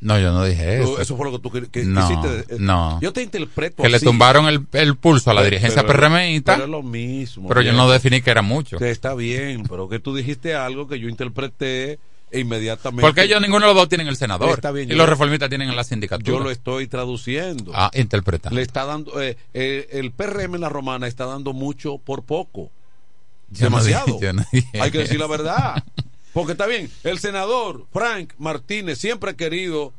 No, yo no dije eso. Eso fue lo que tú que- No, quisiste. eh, no. Yo te interpreto Que le tumbaron el, el pulso a la dirigencia pero- PRMista. Pero es lo mismo. Pero yo no definí que era mucho. Que está bien, pero que tú dijiste algo que yo interpreté e inmediatamente. Porque ellos ninguno de los dos tienen el senador. Está bien, y yo los lo- reformistas tienen la sindicatura. Yo lo estoy traduciendo. Ah, interpreta. Le está dando. eh, eh, el PRM en la romana está dando mucho por poco. Yo no Demasiado. dije- yo no dije Hay que decir la verdad. Porque está bien, el senador Frank Martínez siempre ha querido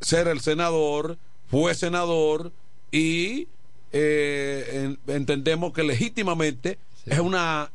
ser el senador, fue senador y eh, en- entendemos que legítimamente es una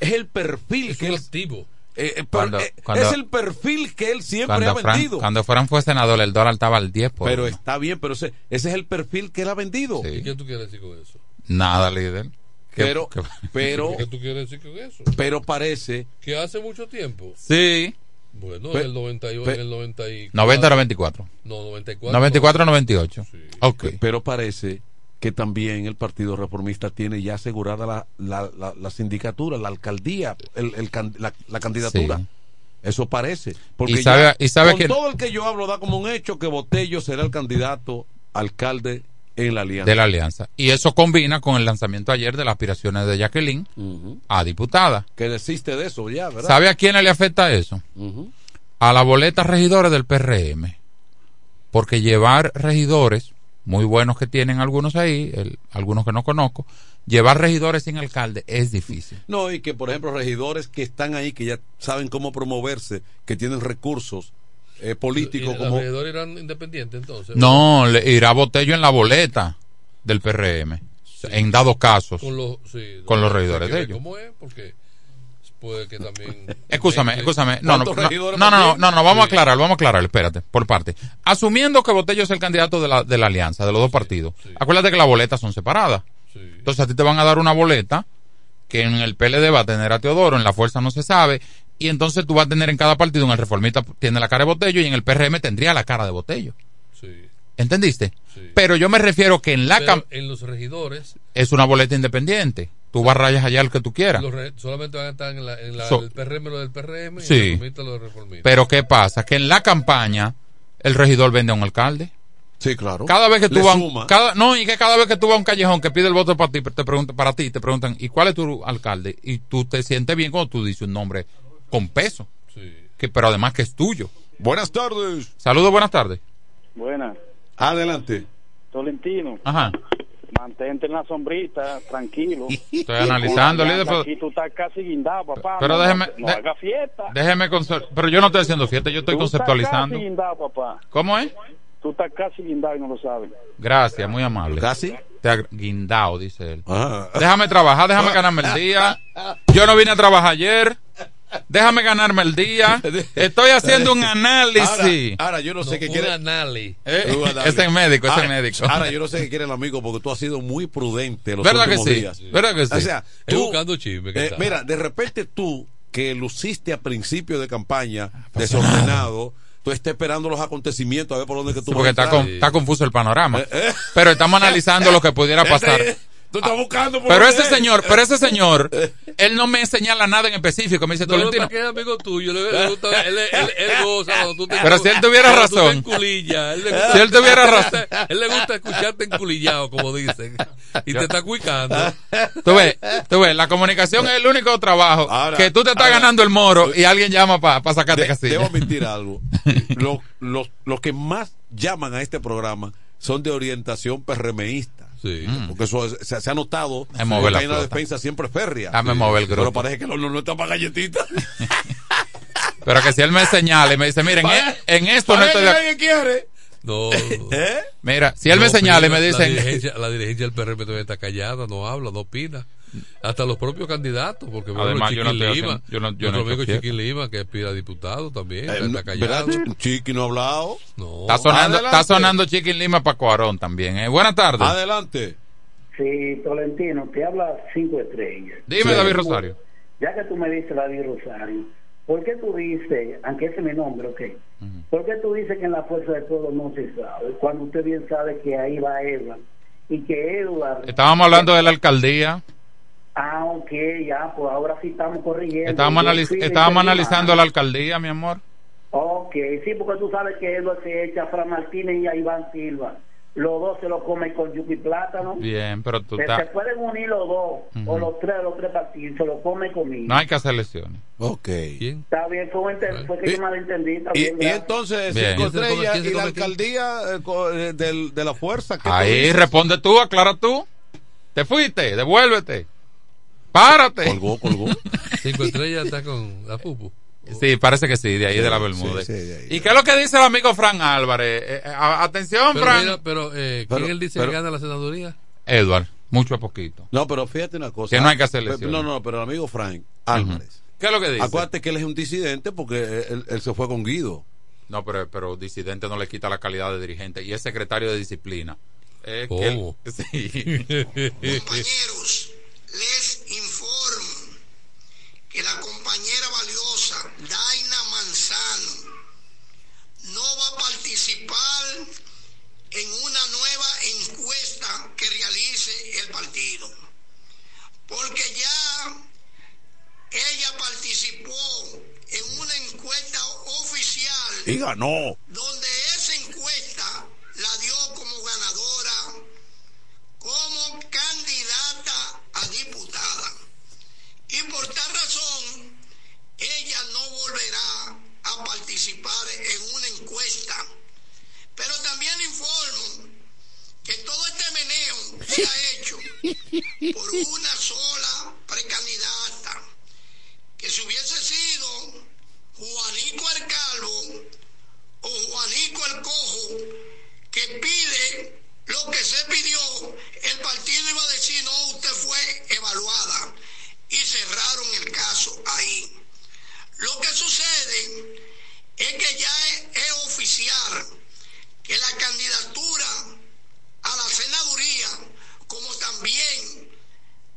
es el perfil que él activo. Eh, eh, Cuando- eh, cuando- es el perfil que él siempre ha Fran, vendido. cuando Fran fue senador, el dólar estaba al 10 por pero uno. está bien, pero ese, ese es el perfil que él ha vendido. ¿Y qué tú quieres decir con eso? Nada, líder. ¿Qué- Pero, qué- pero, ¿Qué tú quieres decir con eso? pero parece Que hace mucho tiempo. Sí. Bueno, Pe- en el 91, pe- en el 94. 90 o 94. No, 94. 94 o 98. Ok. Pero parece que también el Partido Reformista tiene ya asegurada la, la, la, la sindicatura, la alcaldía, el, la, candidatura. Sí. Eso parece. Porque Y sabe- ya y sabe con que- todo el que yo hablo da como un hecho que Botello será el candidato alcalde en la alianza. De la alianza. Y eso combina con el lanzamiento ayer de las aspiraciones de Jacqueline a diputada. Que desiste de eso ya, ¿verdad? ¿Sabe a quién le afecta eso? A la boleta regidores del PRM. Porque llevar regidores, muy buenos que tienen algunos ahí, el- algunos que no conozco, llevar regidores sin alcalde es difícil. No, y que por ejemplo regidores que están ahí, que ya saben cómo promoverse, que tienen recursos eh, políticos ¿Y como... ¿Los regidores eran independientes entonces? No, le irá Botello en la boleta del PRM. En dados casos. Con los, sí, con los regidores de ellos. ¿Cómo es? Porque puede que también. Escúchame, escúchame. No, no, ¿Cuántos no, no, no, no, vamos a aclarar, vamos a aclarar, espérate, por parte. Asumiendo que Botello es el candidato de la, de la alianza, de los dos partidos, acuérdate que las boletas son separadas. Entonces a ti te van a dar una boleta que en el PLD va a tener a Teodoro, en la fuerza no se sabe, y entonces tú vas a tener en cada partido, en el reformista tiene la cara de Botello y en el PRM tendría la cara de Botello. Sí. ¿Entendiste? Pero yo me refiero que en la Pero cam- en los regidores, es una boleta independiente. Tú vas rayas allá el que tú quieras. los solamente van a estar en, la, en la, So- el PRM lo del PRM y Sí. el reformista lo del reformista. Pero ¿qué pasa? Que en la campaña el regidor vende a un alcalde. Sí, claro. Cada vez que tú vas, cada, no, y que cada vez que tú vas a un callejón que pide el voto para ti, te preguntan, para ti, te preguntan, ¿y cuál es tu alcalde? Y tú te sientes bien cuando tú dices un nombre con peso. Que, pero además que es tuyo. Buenas tardes. Saludos, buenas tardes. Buenas. Adelante. Tolentino, Ajá. mantente en la sombrita, tranquilo. Estoy analizando, líder, pero- Aquí tú estás casi guindado, papá. Pero no, déjeme- No, de- haga fiesta. Déjeme pero yo no estoy haciendo fiesta, yo estoy Tú estás conceptualizando. casi guindado, papá. ¿Cómo es? Tú estás casi guindado y no lo sabes. Gracias, muy amable. ¿Casi? Te ha guindado, dice él. Déjame trabajar, déjame ganarme el día. Yo no vine a trabajar ayer. Déjame ganarme el día. Estoy haciendo un análisis. Ahora, ahora yo no sé qué quiere. análisis. Eh, ese es médico, ese es Ahora- médico. Ahora yo no sé qué quiere el amigo porque tú has sido muy prudente los ¿Verdad que sí? días. ¿Verdad que sí? O sea, Es tú, buscando chisme. ¿qué eh, mira, de repente tú que luciste a principio de campaña Ah, desordenado, tú estás esperando los acontecimientos a ver por dónde que tú Sí, vas porque a está, con- está confuso el panorama. Eh, eh. Pero estamos analizando lo que pudiera pasar. Tú estás buscando por Pero ese es. señor, pero ese señor, él no me señala nada en específico. Me dice, No, no, Tolentino, es amigo tuyo. Le, le gusta, él, él, él goza cuando tú te Pero si él tuviera razón. Él le gusta- Si él tuviera razón. Él le gusta escucharte enculillado, como dicen. Y te está cuicando. Tú ves, tú ves, la comunicación es el único trabajo Ahora- que tú te estás ahora- ganando el moro y alguien llama para sacarte De- casilla. debo admitir algo. los, los, los que más llaman a este programa son de orientación PRMista. Sí. Porque eso es- se, se ha notado la hay una flota. defensa siempre férrea. Déjame mover el grupo. Pero parece que el horno no está para galletitas. Pero que si él me señala y me dice, miren, en, en esto no estoy que de nadie quiere. No. Mira, si él me señala y me La dice, dirigencia, la dirigencia del PRM todavía está callada, no habla, no opina. Hasta los propios candidatos, porque por Además, ejemplo, yo no Lima, yo no- nuestro amigo. Chiquín Lima, que aspira diputado también, Eh, está callado. Ch- Chiqui no ha hablado. No. está sonando, Adelante. está sonando Chiquin Lima para Cuarón también. ¿eh? Buenas tardes. Adelante. Sí, Tolentino, te habla cinco estrellas. Dime, Sí. David Rosario. Ya que tú me dices David Rosario, ¿por qué tú dices, aunque ese es mi nombre, ok? ¿Por qué tú dices que en la fuerza de todo no se sabe? Cuando usted bien sabe que ahí va Edward. Y que Edward... Estábamos hablando de la alcaldía. Ah, ok, ya, pues ahora sí estamos corrigiendo. Estábamos, analiz- de estábamos analizando la alcaldía, mi amor. Ok, sí, porque tú sabes que Edward se echa a Fran Martínez y a Iván Silva. Los dos se lo comen con yuca y plátano. Bien, pero tú Se, estás... se pueden unir los dos, o los tres, los tres partidos, se lo come conmigo. No hay que hacer lesiones. Ok. Está bien, fue, fue que Y- yo malentendí. Está Y, bien, y gracias. entonces, Bien. cinco ¿Quién se come- estrellas quién se y la alcaldía eh, eh, del- de la fuerza. ¿qué tú Ahí responde tú, aclara tú. Te fuiste, devuélvete. Párate. Colgó, colgó. Cinco estrellas está con la Pupu. Sí, parece que sí, de ahí de la Bermúdez. sí, de ahí. ¿Y qué es lo que dice el amigo Fran Álvarez? Eh, eh, atención, Pero, Fran. mira, pero eh, ¿quién Pero- él dice pero- que gana la senaduría? Edward, mucho a poquito. No, pero fíjate una cosa. Que no hay que hacer. No, no, pero el amigo Frank Álvarez. ¿Qué es lo que dice? Acuérdate que él es un disidente porque él, él se fue con Guido. No, pero, pero disidente no le quita la calidad de dirigente y es secretario de disciplina. Eh, que él- ¿Cómo? sí. Compañeros, les informo que la compañera valiosa Daina Manzano no va a participar en una nueva encuesta que realice el partido. Porque ya ella participó en una encuesta oficial Y ganó. donde esa encuesta la dio como ganadora, como candidata diputada. Y por tal razón, ella no volverá a participar en una encuesta. Pero también informo que todo este meneo se ha hecho por una sola precandidata, que si hubiese sido Juanico el Calvo o Juanico el Cojo, que pide lo que se pidió, el partido iba a decir, no, usted fue evaluada. Y cerraron el caso ahí. Lo que sucede es que ya es, oficial que la candidatura a la senaduría, como también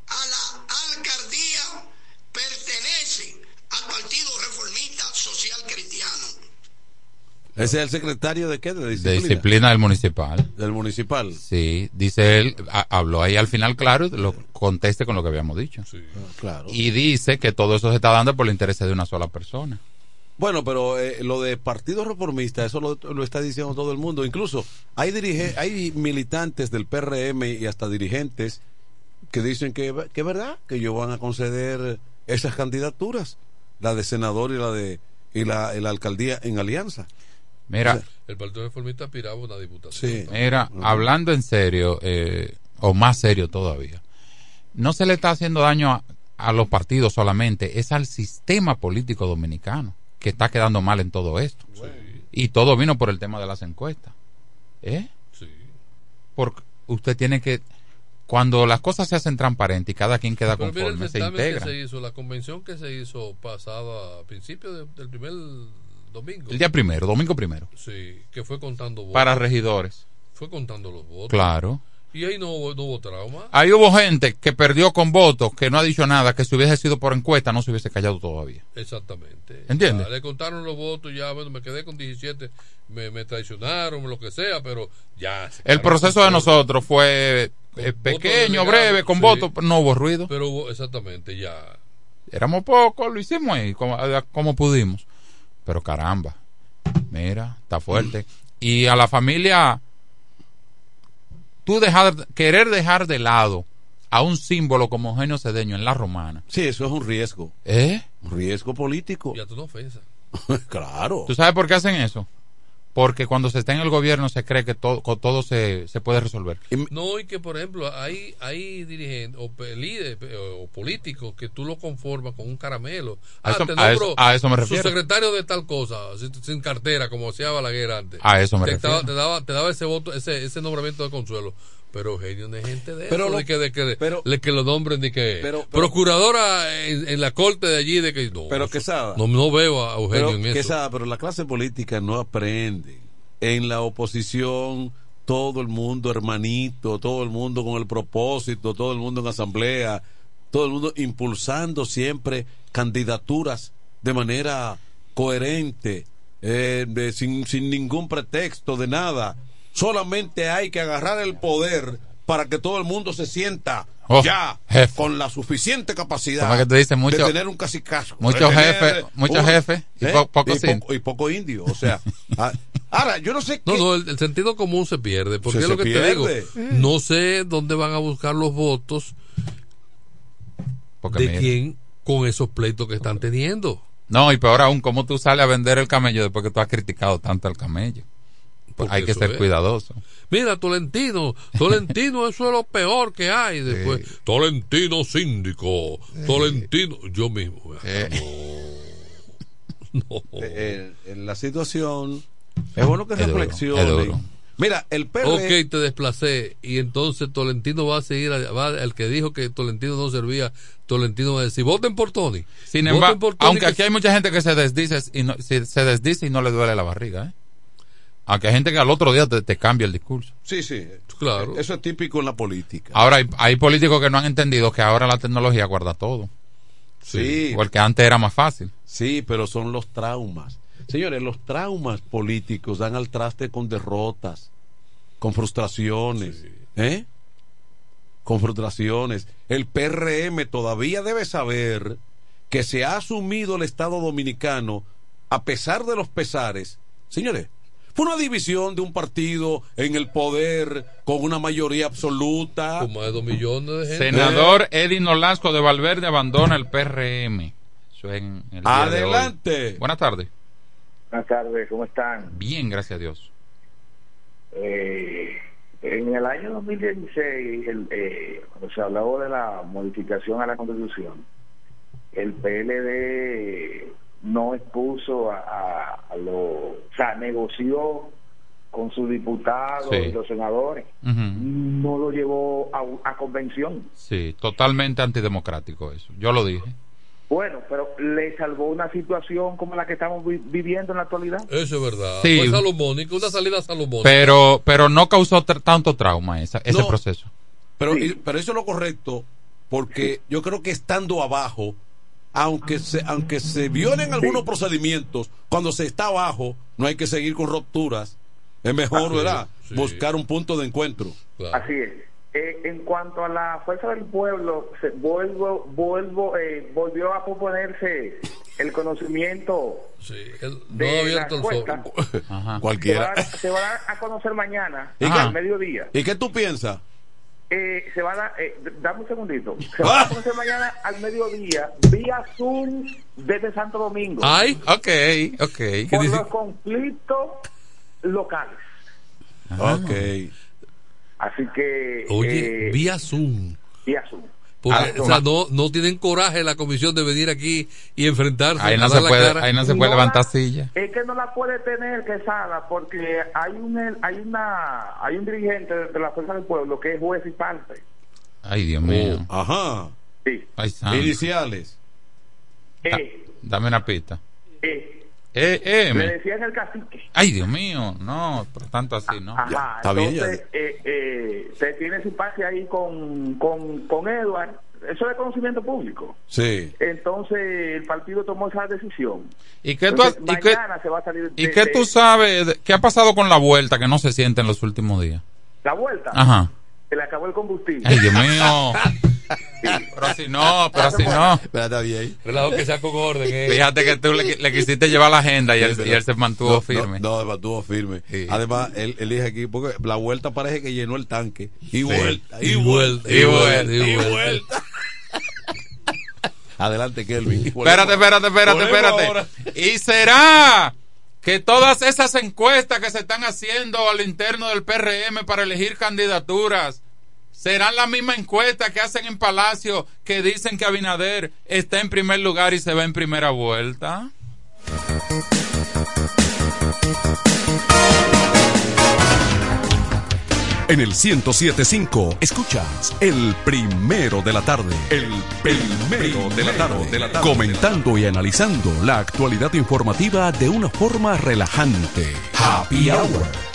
a la alcaldía, pertenece al Partido Reformista Social Cristiano. Ese es el secretario de qué? De De disciplina. disciplina del municipal. Del municipal. Sí, dice él, ha- habló ahí al final claro, y lo conteste con lo que habíamos dicho. Claro. Y dice que todo eso se está dando por el interés de una sola persona. Bueno, pero eh, lo de Partido Reformista, eso lo, lo está diciendo todo el mundo. Incluso hay, dirige, hay militantes del PRM y hasta dirigentes que dicen que, que es verdad, que ellos van a conceder esas candidaturas, la de senador y la de y la, y la alcaldía en alianza. Mira, El Partido Reformista aspiraba a una diputación. Sí. Mira, hablando en serio, eh, o más serio todavía, no se le está haciendo daño a, a los partidos solamente, es al sistema político dominicano que está quedando mal en todo esto. Y todo vino por el tema de las encuestas. ¿Eh? Sí. Porque usted tiene que, cuando las cosas se hacen transparentes y cada quien queda Pero mira el conforme, se que integra. se hizo, la convención que se hizo pasada a principio de- del primer domingo. El día primero, domingo primero, Sí, que fue contando votos. para regidores. Fue contando los votos. Claro. Y ahí no hubo, no hubo trauma. Ahí hubo gente que perdió con votos, que no ha dicho nada, que si hubiese sido por encuesta no se hubiese callado todavía. Exactamente. ¿Entiendes? Ya, le contaron los votos, ya, bueno, me quedé con 17, me, me traicionaron, lo que sea, pero ya. El proceso de nosotros fue eh, pequeño, breve, con sí. votos, no hubo ruido. Pero hubo, exactamente, ya. Éramos pocos, lo hicimos ahí, como, como pudimos. Pero caramba, mira, está fuerte. Y a la familia, tú dejar, querer dejar de lado a un símbolo como Eugenio Cedeño en la romana. Sí, eso es un riesgo. ¿Eh? Un riesgo político. Ya tú no ofensa. claro. ¿Tú sabes por qué hacen eso? Porque cuando se está en el gobierno se cree que todo, todo se, se puede resolver. No, y que por ejemplo hay, hay dirigentes o líderes o políticos que tú lo conformas con un caramelo. A eso- te a eso- a eso me refiero. Su secretario de tal cosa, sin, sin cartera, como hacía Balaguer antes. A eso me te refiero. Daba, te, daba, te daba ese voto, ese, ese nombramiento de consuelo. Pero Eugenio no es gente de Pero eso, lo- de que, de que, de que lo nombren, de que pero- pero- procuradora en, en la corte de allí, de que no, Pero eso- Quesada. no, no veo a Eugenio pero, en eso. Quesada, pero la clase política no aprende. En la oposición, todo el mundo hermanito, todo el mundo con el propósito, todo el mundo en asamblea, todo el mundo impulsando siempre candidaturas de manera coherente, eh, de- sin, sin ningún pretexto de nada. Solamente hay que agarrar el poder para que todo el mundo se sienta Oh, ya jefe. con la suficiente capacidad Como que te dicen mucho- de tener un cacicazgo. mucho de tener jefe- mucho un- jefe y po- poco y, poco indio. O sea, ah, ahora, yo no sé No, qué. no, el, el sentido común se pierde. Porque Se- es lo que te digo. pierde. No sé dónde van a buscar los votos Porque de mira. quién con esos pleitos que están teniendo. No, y peor aún, ¿cómo tú sales a vender el camello después que tú has criticado tanto al camello? Porque hay que ser es. cuidadoso. Mira, Tolentino, Tolentino, eso es lo peor que hay. Después, Tolentino síndico, Tolentino, yo mismo. No. Eh, en la situación es bueno que Es duro, duro. Mira, el PR. Ok, te desplacé y entonces Tolentino va a seguir, a- va, el que dijo que Tolentino no servía, Tolentino va a decir, voten por Tony. Sin embargo, aunque que aquí hay mucha gente que se desdice y no, si- se desdice y no le duele la barriga, ¿eh? Aunque hay gente que al otro día te, te cambia el discurso. Sí, sí. Claro. Eso es típico en la política. Ahora hay, hay políticos que no han entendido que ahora la tecnología guarda todo. Sí. Porque antes era más fácil. Sí, pero son los traumas. Señores, los traumas políticos dan al traste con derrotas, con frustraciones, ¿eh? Con frustraciones. El PRM todavía debe saber que se ha asumido el Estado dominicano a pesar de los pesares. Señores, fue una división de un partido en el poder con una mayoría absoluta. Con más de dos millones de gente. Senador Eddie Nolasco de Valverde abandona el PRM. Eso es en el día de hoy. Adelante. Buenas tardes. Buenas tardes, ¿cómo están? Bien, gracias a Dios. Eh, en el año 2016, el, eh, cuando se habló de la modificación a la Constitución, el PLD no expuso a, a, a lo, o sea, negoció con sus diputados Sí. y los senadores, no lo llevó a, a convención. Sí, totalmente antidemocrático eso. Yo lo dije. Bueno, pero le salvó una situación como la que estamos vi- viviendo en la actualidad. Eso es verdad. Sí. Fue salomónico, una salida salomónica. Pero, pero no causó tanto trauma esa, ese No. proceso. Pero, y- pero eso es lo correcto, porque yo creo que estando abajo, aunque se, aunque se violen algunos procedimientos, cuando se está abajo, no hay que seguir con rupturas. Es mejor, Así ¿verdad? es, sí. Buscar un punto de encuentro. Así es. Eh, en cuanto a la fuerza del pueblo, se, vuelvo, vuelvo, eh, volvió a proponerse el conocimiento no de ha la abierto el encuesta. Ajá. Cualquiera. Se va, a- se va a dar a conocer mañana, ¿Y al mediodía. ¿Y qué tú piensas? Eh, se va a dar, eh, dame un segundito. Se va a conocer mañana al mediodía vía Zoom desde Santo Domingo. Ay, ok, ok. ¿Qué por dice? los conflictos locales. Ok. Así que. Oye, eh, vía Zoom. vía Zoom. Porque, Ah, o sea, no, no tienen coraje la comisión de venir aquí y enfrentarse. Ahí no se puede, cara. ahí no se puede No levantar la- silla. Es que no la puede tener Quesada porque hay un hay una hay un dirigente de la fuerza del pueblo que es juez y parte. Ay, Dios mío. Ajá. Sí. Ay. Iniciales. Eh, Dame una pista. eh, Eh, eh, le me- decían el cacique. Ay, Dios mío. No, pero tanto así, ¿no? Ajá, está bien, entonces eh, eh, se tiene simpatía ahí con, con, con Edward. Eso es conocimiento público. Sí. Entonces el partido tomó esa decisión. ¿Y qué tú has- Entonces, y qué- mañana se va a salir ¿Y de- qué tú sabes? de- ¿Qué ha pasado con la vuelta que no se siente en los últimos días? La vuelta. Ajá. Se le acabó el combustible. Ay, Dios mío. Pero así no, pero así no. Espérate bien. Relajo que sea con orden. eh. Fíjate que tú le, le quisiste llevar la agenda y él, y él se mantuvo no, firme. No, no, se mantuvo firme. Además, él, él dice aquí, porque la vuelta parece que llenó el tanque. Y vuelta, y, Y vuelta, vuelta, y vuelta, y y vuelta. vuelta. Adelante, Kelvin. Espérate, espérate, espérate, espérate. Y será que todas esas encuestas que se están haciendo al interno del PRM para elegir candidaturas serán la misma encuesta que hacen en Palacio que dicen que Abinader está en primer lugar y se va en primera vuelta. En el 1075 escuchas el primero de la tarde. El primero de la tarde. De la tarde. Comentando y analizando la actualidad informativa de una forma relajante. Happy Hour.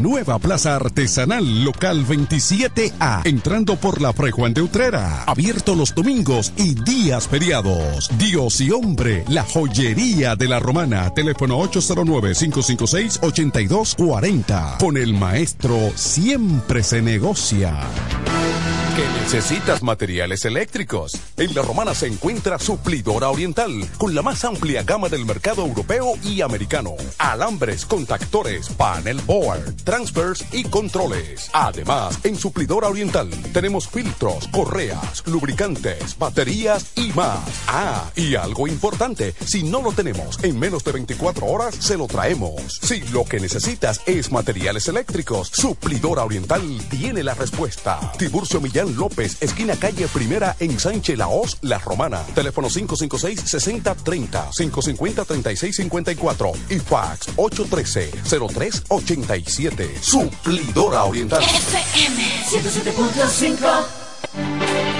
nueva Plaza Artesanal Local 27A, entrando por la Fray de Utrera. Abierto los domingos y días feriados. Dios y hombre, la joyería de la romana. Teléfono 809-556-8240. Con el maestro siempre se negocia. ¿Que necesitas materiales eléctricos? En La Romana se encuentra Suplidora Oriental, con la más amplia gama del mercado europeo y americano. Alambres, contactores, panel board, transfers y controles. Además, en Suplidora Oriental tenemos filtros, correas, lubricantes, baterías y más. Ah, y algo importante, si no lo tenemos en menos de 24 horas, se lo traemos. Si lo que necesitas es materiales eléctricos, Suplidora Oriental tiene la respuesta. Tiburcio Millán López, esquina calle Primera en Sánchez Laos, La Romana. Teléfono 556-6030, 550-3654 y fax 813-0387. Suplidora Oriental. FM 107.5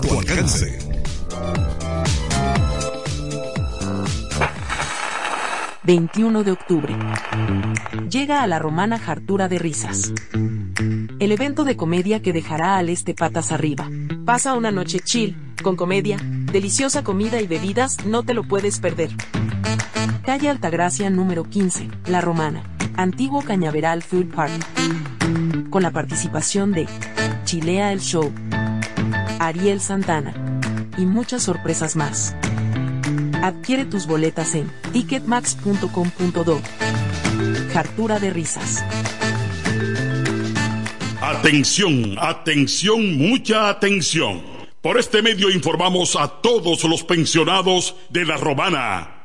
tu alcance. ...21 de octubre... ...llega a la romana Hartura de Risas... ...el evento de comedia que dejará al este patas arriba... ...pasa una noche chill... ...con comedia... ...deliciosa comida y bebidas... ...no te lo puedes perder... Calle Altagracia número 15... La Romana... Antiguo Cañaveral Food Park... ...con la participación de... Chilea el Show... Ariel Santana... ...y muchas sorpresas más... Adquiere tus boletas en ticketmax.com.do. Hartura de risas. Atención, atención, mucha atención. Por este medio informamos a todos los pensionados de La Romana,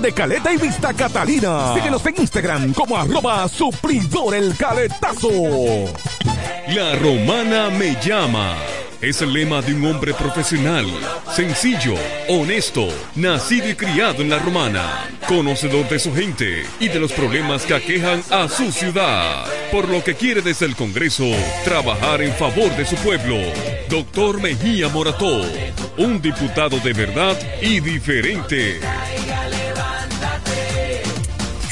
de Caleta y Vista Catalina. Síguenos en Instagram como arroba suplidor el caletazo. La romana me llama. Es el lema de un hombre profesional, sencillo, honesto, nacido y criado en la romana, conocedor de su gente y de los problemas que aquejan a su ciudad, por lo que quiere desde el Congreso trabajar en favor de su pueblo. Doctor Mejía Morató, un diputado de verdad y diferente.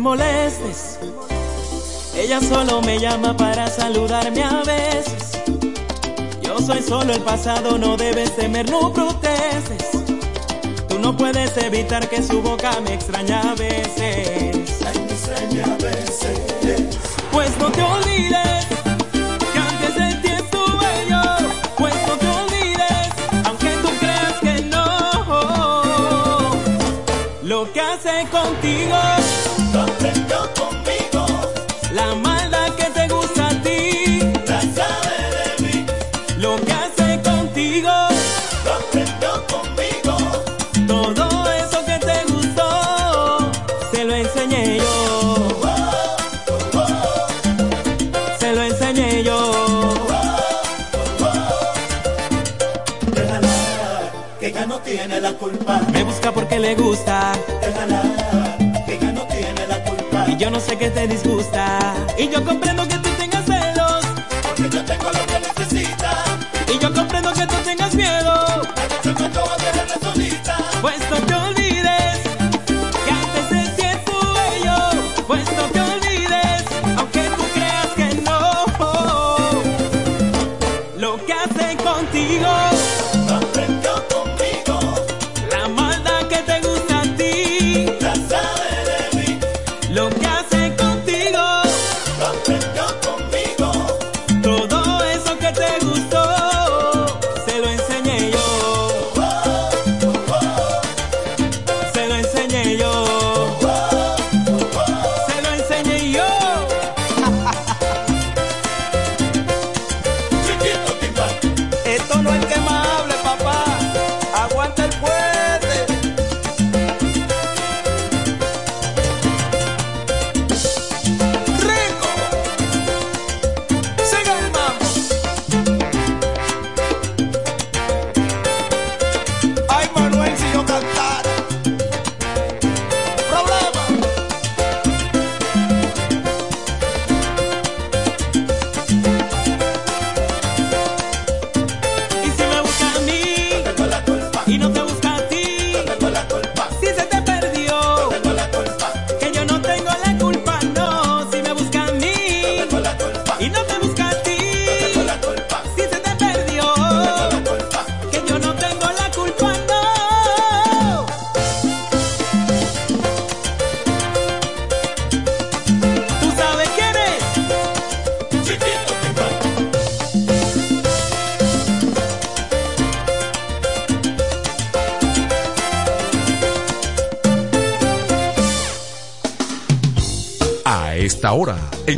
Te molestes, ella solo me llama para saludarme a veces. Yo soy solo el pasado, no debes temer, no protestes. Tú no puedes evitar que su boca me extraña a veces. me extraña a veces. Pues no te olvides que busca porque le gusta. Déjala, que ella no tiene la culpa. Y yo no sé qué te disgusta. Y yo comprendo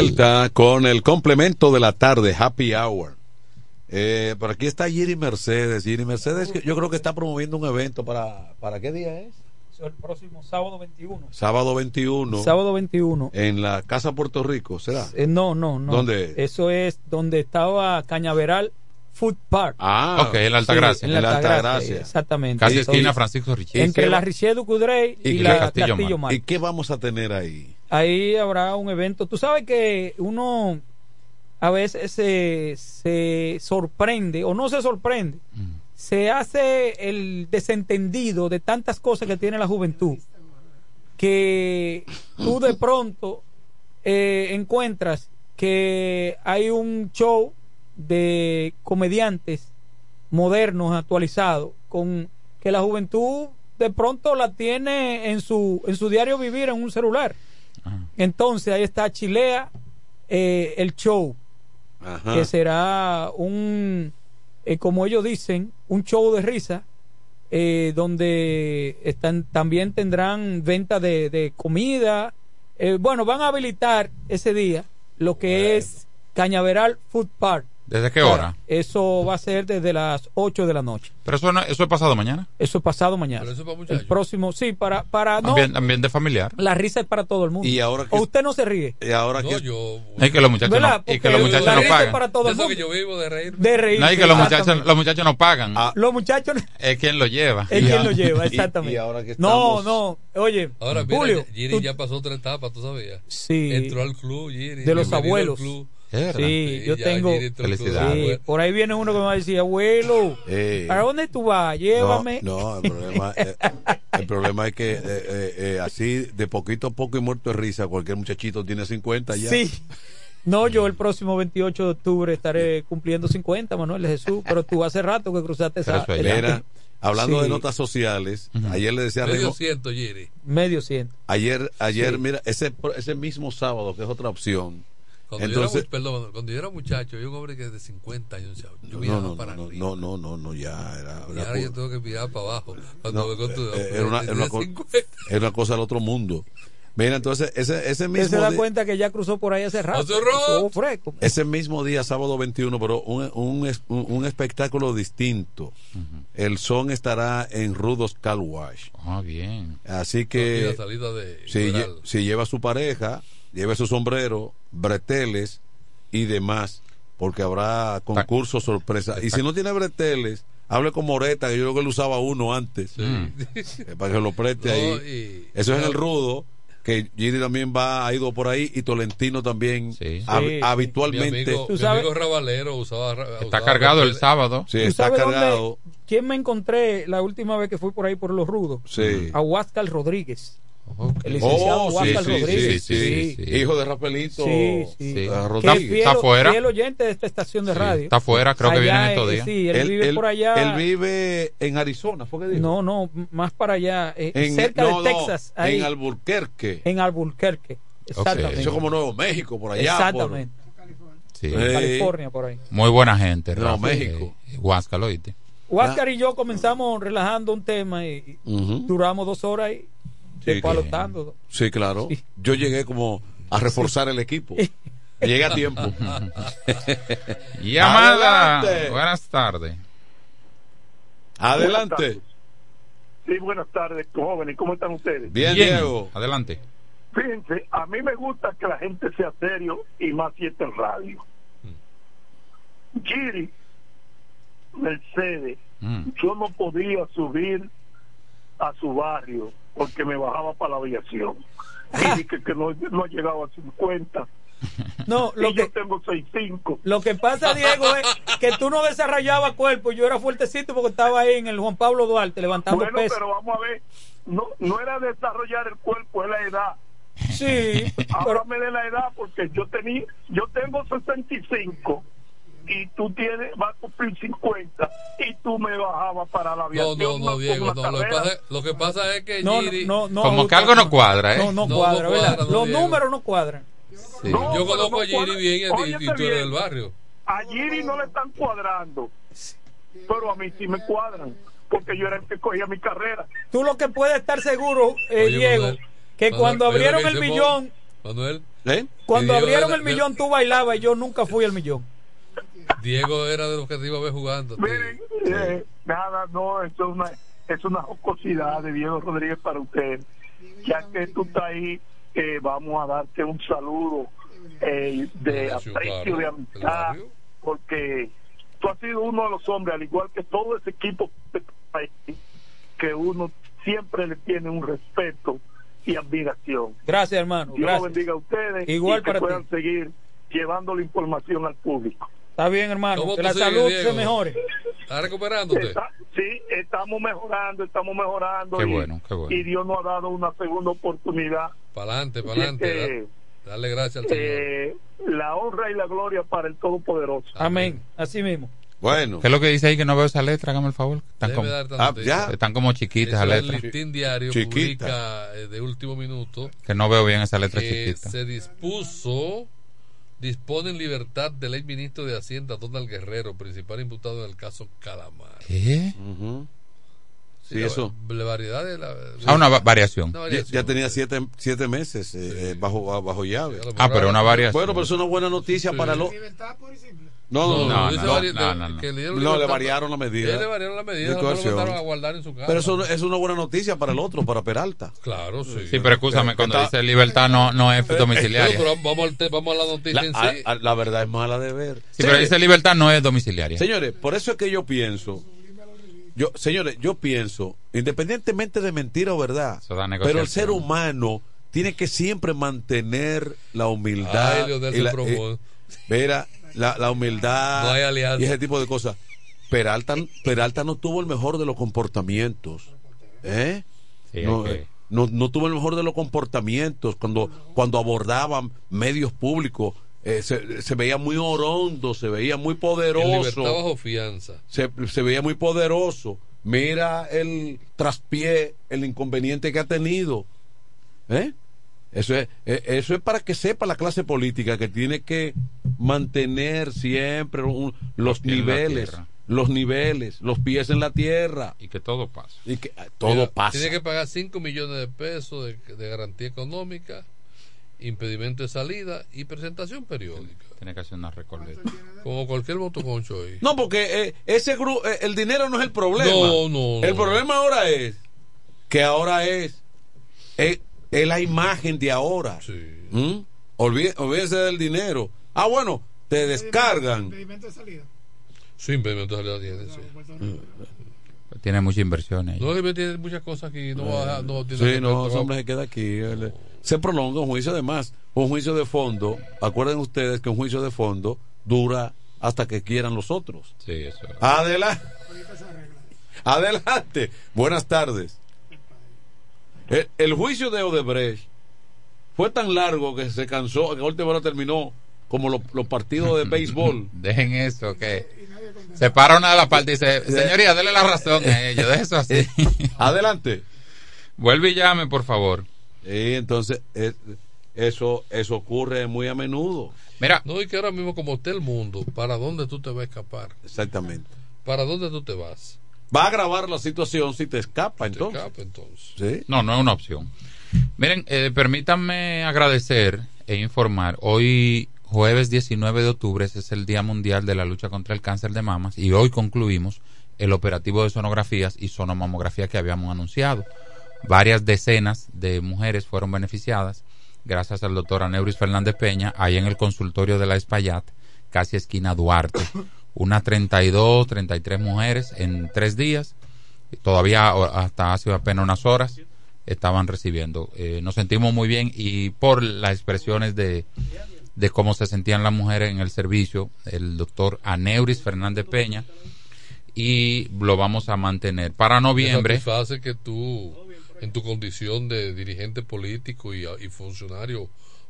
Vuelta con el complemento de la tarde, Happy Hour. Eh, por aquí está Giri Mercedes. Giri Mercedes, yo creo que está promoviendo un evento para. ¿Para qué día es? El próximo sábado 21. Sábado 21. Sábado 21. En la Casa Puerto Rico, ¿será? Eh, no, no, no. ¿Dónde? Eso es donde estaba Cañaveral Food Park. Ah, ok, en la Altagracia. en la En la Altagracia, Altagracia. Exactamente. Casi esquina Francisco Richier. Entre ¿Qué la va? Richelieu Cudrey y, Y la Castillo Castillo, Mar. Mar. ¿Y qué vamos a tener ahí? Ahí habrá un evento. Tú sabes que uno a veces se, se sorprende o no se sorprende. Se hace el desentendido de tantas cosas que tiene la juventud que tú de pronto eh, encuentras que hay un show de comediantes modernos, actualizados, con que la juventud de pronto la tiene en su, en su diario vivir en un celular. Entonces ahí está Chilea, eh, el show, Ajá. que será un, eh, como ellos dicen, un show de risa, eh, donde están, también tendrán venta de, de comida. Bueno, van a habilitar ese día lo que es Cañaveral Food Park. ¿Desde qué hora? Eso va a ser desde las 8 de la noche. Pero eso, no- eso es pasado mañana. Eso es pasado mañana. el próximo, sí, para, para no. Ambiente, ambiente familiar. La risa es para todo el mundo. Y ahora que- o usted no se ríe. Y ahora que. Es que los muchachos ¿Verdad? no, y que los muchachos la no risa es pagan. para todo el Eso mundo. que yo vivo de reír. De reír. No, y que los muchachos, los muchachos no pagan. Los muchachos Es quien lo lleva. es quien lo lleva, exactamente. no, no, oye, Ahora, mira, Julio, Giri tú- ya pasó otra etapa, ¿tú sabías? Sí. Entró al club, Giri. de los al abuelos. Sí, yo tengo. Club. Sí, por ahí viene uno que me va a decir, abuelo, Eh, ¿para dónde tú vas? Llévame. No, no, el problema, eh, el problema es que eh, eh, eh, así de poquito a poco y muerto de risa, cualquier muchachito tiene 50 ya. Sí. No, yo el próximo 28 de octubre estaré cumpliendo 50, Manuel de Jesús, pero tú hace rato que cruzaste esa. Mira, hablando Sí. de notas sociales, ayer le decía Medio ciento, Giri. Medio ciento. ayer, ayer, Sí. mira, ese, ese mismo sábado, que es otra opción. Cuando, Entonces, yo era, perdón, cuando yo era muchacho, yo un hombre que de 50 años, yo miraba no, para no, arriba. no, no, no, no, ya era. Y ahora yo tengo que mirar para abajo. Cuando no, tu- eh, era una, era una de co- 50. era una cosa del otro mundo. Mira, entonces, ese, ese mismo se da cuenta que ya cruzó por ahí hace rato. Fresco. Ese mismo día, sábado 21, pero un, un, es- un- un espectáculo distinto. El son estará en Rudos Car Wash. Ah, bien. Así que salida de si, lle- si lleva su pareja, lleve su sombrero, breteles y demás, porque habrá concursos sorpresa. Y si no tiene breteles, hable con Moreta, que yo creo que él usaba uno antes, eh, para que lo preste ahí. Eso es en el rudo. Que Giri también va, ha ido por ahí y Tolentino también hab- Sí, sí. habitualmente. Mi amigo, Tú mi sabes- amigo Rabalero usaba. Está cargado el sábado. Sí, ¿Tú está sabes dónde-. ¿Quién me encontré la última vez que fui por ahí por los rudos? Sí. A Huáscar Rodríguez. El licenciado Oh, sí, Rodríguez. sí, sí, sí. Hijo de Rafaelito Sí, sí. eh, Que es Rodríguez. fiel, Está afuera. fiel oyente de esta estación de Sí, radio. está afuera, creo que Allá viene en estos es- días. Sí, él, Él, vive él- por allá. él vive en Arizona, ¿fue que dijo? No, no, más para allá. eh, En- cerca no, de no, Texas. ahí, en Alburquerque. en Albuquerque. Exactamente. Eso es como Nuevo México, por allá. Exactamente. Sí. Eh, California, por ahí. Muy buena gente. No, Rafa, México. eh, Huáscar, ¿lo oíste? Huáscar y yo comenzamos relajando un tema y, y Ujú. duramos dos horas Sí, claro. Yo llegué como a reforzar el equipo. Llegué a tiempo. Llamada. Adelante. Buenas tardes. Adelante. Sí, buenas tardes, jóvenes. ¿Cómo están ustedes? Bien, Diego. Adelante. Fíjense, a mí me gusta que la gente sea serio y más si está en radio. Giri, Mercedes, Mm. yo no podía subir a su barrio porque me bajaba para la aviación. Giri, que, que no, no ha llegado a 50. No, lo y que, yo tengo 6'5". lo que pasa, Diego, es que tú no desarrollabas cuerpo. Yo era fuertecito porque estaba ahí en el Juan Pablo Duarte levantando Bueno, peso. pero vamos a ver, no, no era desarrollar el cuerpo, es la edad. Sí. Háblame de la edad porque yo tenía, yo tengo 65 y tú tienes, vas a cumplir 50 y tú me bajabas para la No, aviación. no, no, con Diego, no. Lo que, pasa, lo que pasa es que No, Giri- no, no, Como que algo no cuadra, ¿eh? No, no No, cuadra, no no, Los Diego. números no cuadran. Sí. No, yo conozco no a Giri bien y, y tú eres del barrio. A Giri no le están cuadrando, pero a mí sí me cuadran, porque yo era el que cogía mi carrera. Tú lo que puedes estar seguro, eh, Oye, Diego, Manuel, que Manuel, cuando abrieron que el millón, Manuel, ¿Eh? cuando abrieron el millón tú bailabas y yo nunca fui al millón. Diego era de los que te iba a ver jugando. Miren, eh, nada, no, eso es una, es una jocosidad de Diego Rodríguez para usted. Ya que tú estás ahí, eh, vamos a darte un saludo eh, de aprecio, de ¿El amistad, porque tú has sido uno de los hombres, al igual que todo ese equipo de país, que uno siempre le tiene un respeto y admiración. Gracias, hermano. Dios Gracias. bendiga a ustedes Igual y que para ti. puedan seguir llevando la información al público. Está bien, hermano. ¿Cómo Que tú la salud Diego? se mejore. ¿Estás recuperándote? Está- sí, estamos mejorando, estamos mejorando. Qué y, bueno, qué bueno. y Dios nos ha dado una segunda oportunidad. Para adelante, para adelante. Dale gracias al Señor. eh, la honra y la gloria para el Todopoderoso. Amén. Así mismo. Bueno. ¿Qué es lo que dice ahí que no veo esa letra? Hágame el favor. Están como, Ah, ya. están como chiquitas esas el letras. listín diario Chiquita. publica eh, de último minuto Que no veo bien esa letra que chiquita. se dispuso dispone en libertad del ex ministro de Hacienda Donald Guerrero, principal imputado en el caso Calamar. ¿Qué? Sí, eso. La variedad de la. Ah, una va- variación. Una Ya, variación. ya tenía siete, siete meses eh, eh, bajo, bajo llave. Ah, pero una variación. Bueno, pero es una buena noticia para los. No, no, No, no, no, dice no, vari- no, le- variaron la medida. Eh, le variaron la medida, de no lo coerción. mandaron a guardar en su casa. Pero eso es una buena noticia para el otro, para Peralta. Claro, sí. Sí, pero escúchame, Eh, cuando está- dice libertad no, no es Eh, domiciliaria. Pero vamos, al te- vamos a la noticia La, en sí. a- la verdad es mala de ver. Sí, pero dice libertad no es domiciliaria. Señores, por eso es que yo pienso, yo, señores, yo pienso, independientemente de mentira o verdad, pero el ser humano tiene que siempre mantener la humildad. Ay, Leonel y la, eh, la, la humildad No y ese tipo de cosas. Peralta, Peralta no tuvo el mejor de los comportamientos. ¿eh? Sí, no, no, no tuvo el mejor de los comportamientos cuando, cuando abordaban medios públicos. eh, se, se veía muy orondo, se veía muy poderoso bajo fianza. se, se veía muy poderoso. Mira el traspié, el inconveniente que ha tenido. ¿Eh? Eso es, eh, eso es para que sepa la clase política que tiene que mantener siempre un- los niveles, los niveles, los pies en la tierra. Y que todo pasa. Y que eh, todo Mira, pasa. Tiene que pagar 5 millones de pesos de, de garantía económica, impedimento de salida y presentación periódica. Tiene que hacer una recoleta. Como cualquier motoconcho ahí. No, porque eh, ese gru- eh, el dinero no es el problema. No, no, El no. problema ahora es que ahora es es, es la imagen de ahora. ¿Mm? Olví- Olvídese del dinero. Ah, bueno, te descargan. Sí, impedimento de salida tiene, sí. Tiene muchas inversiones. No, que tiene muchas cosas aquí. No, va a- no tiene Sí, que- no, ese hombre se queda aquí. él- Se prolonga un juicio de más. Un juicio de fondo. Acuerden ustedes que un juicio de fondo dura hasta que quieran los otros. Sí, eso. Adelante. Adelante. Buenas tardes. El, el juicio de Odebrecht fue tan largo que se cansó, que a última hora terminó como los, los partidos de béisbol. Dejen eso, que se para una de las partes y dice, señoría, dele la razón a ellos, de eso así. Adelante. Vuelve y llame, por favor. Y entonces, eso, eso ocurre muy a menudo. Mira. No, y que ahora mismo como está el mundo, ¿para dónde tú te vas a escapar? Exactamente. ¿Para dónde tú te vas? Va a agravar la situación si te escapa, Te entonces. escapa, entonces. Sí. No, no es una opción. Miren, eh, permítanme agradecer e informar. Hoy, jueves 19 de octubre, ese es el Día Mundial de la Lucha contra el Cáncer de Mamas y hoy concluimos el operativo de sonografías y sonomamografía que habíamos anunciado. Varias decenas de mujeres fueron beneficiadas gracias al doctor Aneuris Fernández Peña, ahí en el consultorio de la Espaillat, casi esquina Duarte. Unas 32, 33 mujeres en tres días, todavía hasta hace apenas unas horas estaban recibiendo. Eh, nos sentimos muy bien y por las expresiones de, de cómo se sentían las mujeres en el servicio, el doctor Aneuris Fernández Peña, y lo vamos a mantener. Para noviembre, Me satisface que tú en tu condición de dirigente político y, y funcionario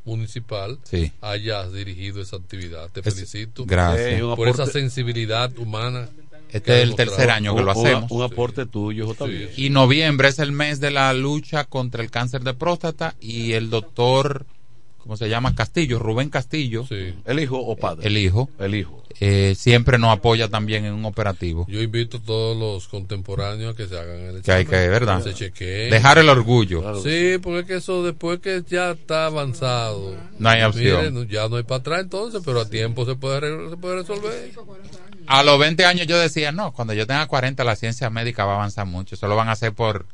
municipal Sí. hayas dirigido esa actividad. Te Es- felicito gracias. Eh, por esa sensibilidad humana. Este es el tercer año que lo hacemos. Un aporte tuyo, J. Y noviembre es el mes de la lucha contra el cáncer de próstata y el doctor, ¿cómo se llama? Castillo, Rubén Castillo. ¿El hijo o padre? El hijo. El hijo. Eh, siempre nos apoya también en un operativo. Yo invito a todos los contemporáneos a que se hagan el Que hay examen, que, ¿verdad? Se chequeen. Dejar el orgullo. Sí, porque es que eso después que ya está avanzado. No hay opción. mire, ya no hay para atrás entonces, pero a tiempo se puede, se puede resolver. A los 20 años yo decía, no, cuando yo tenga 40 la ciencia médica va a avanzar mucho. Eso lo van a hacer por,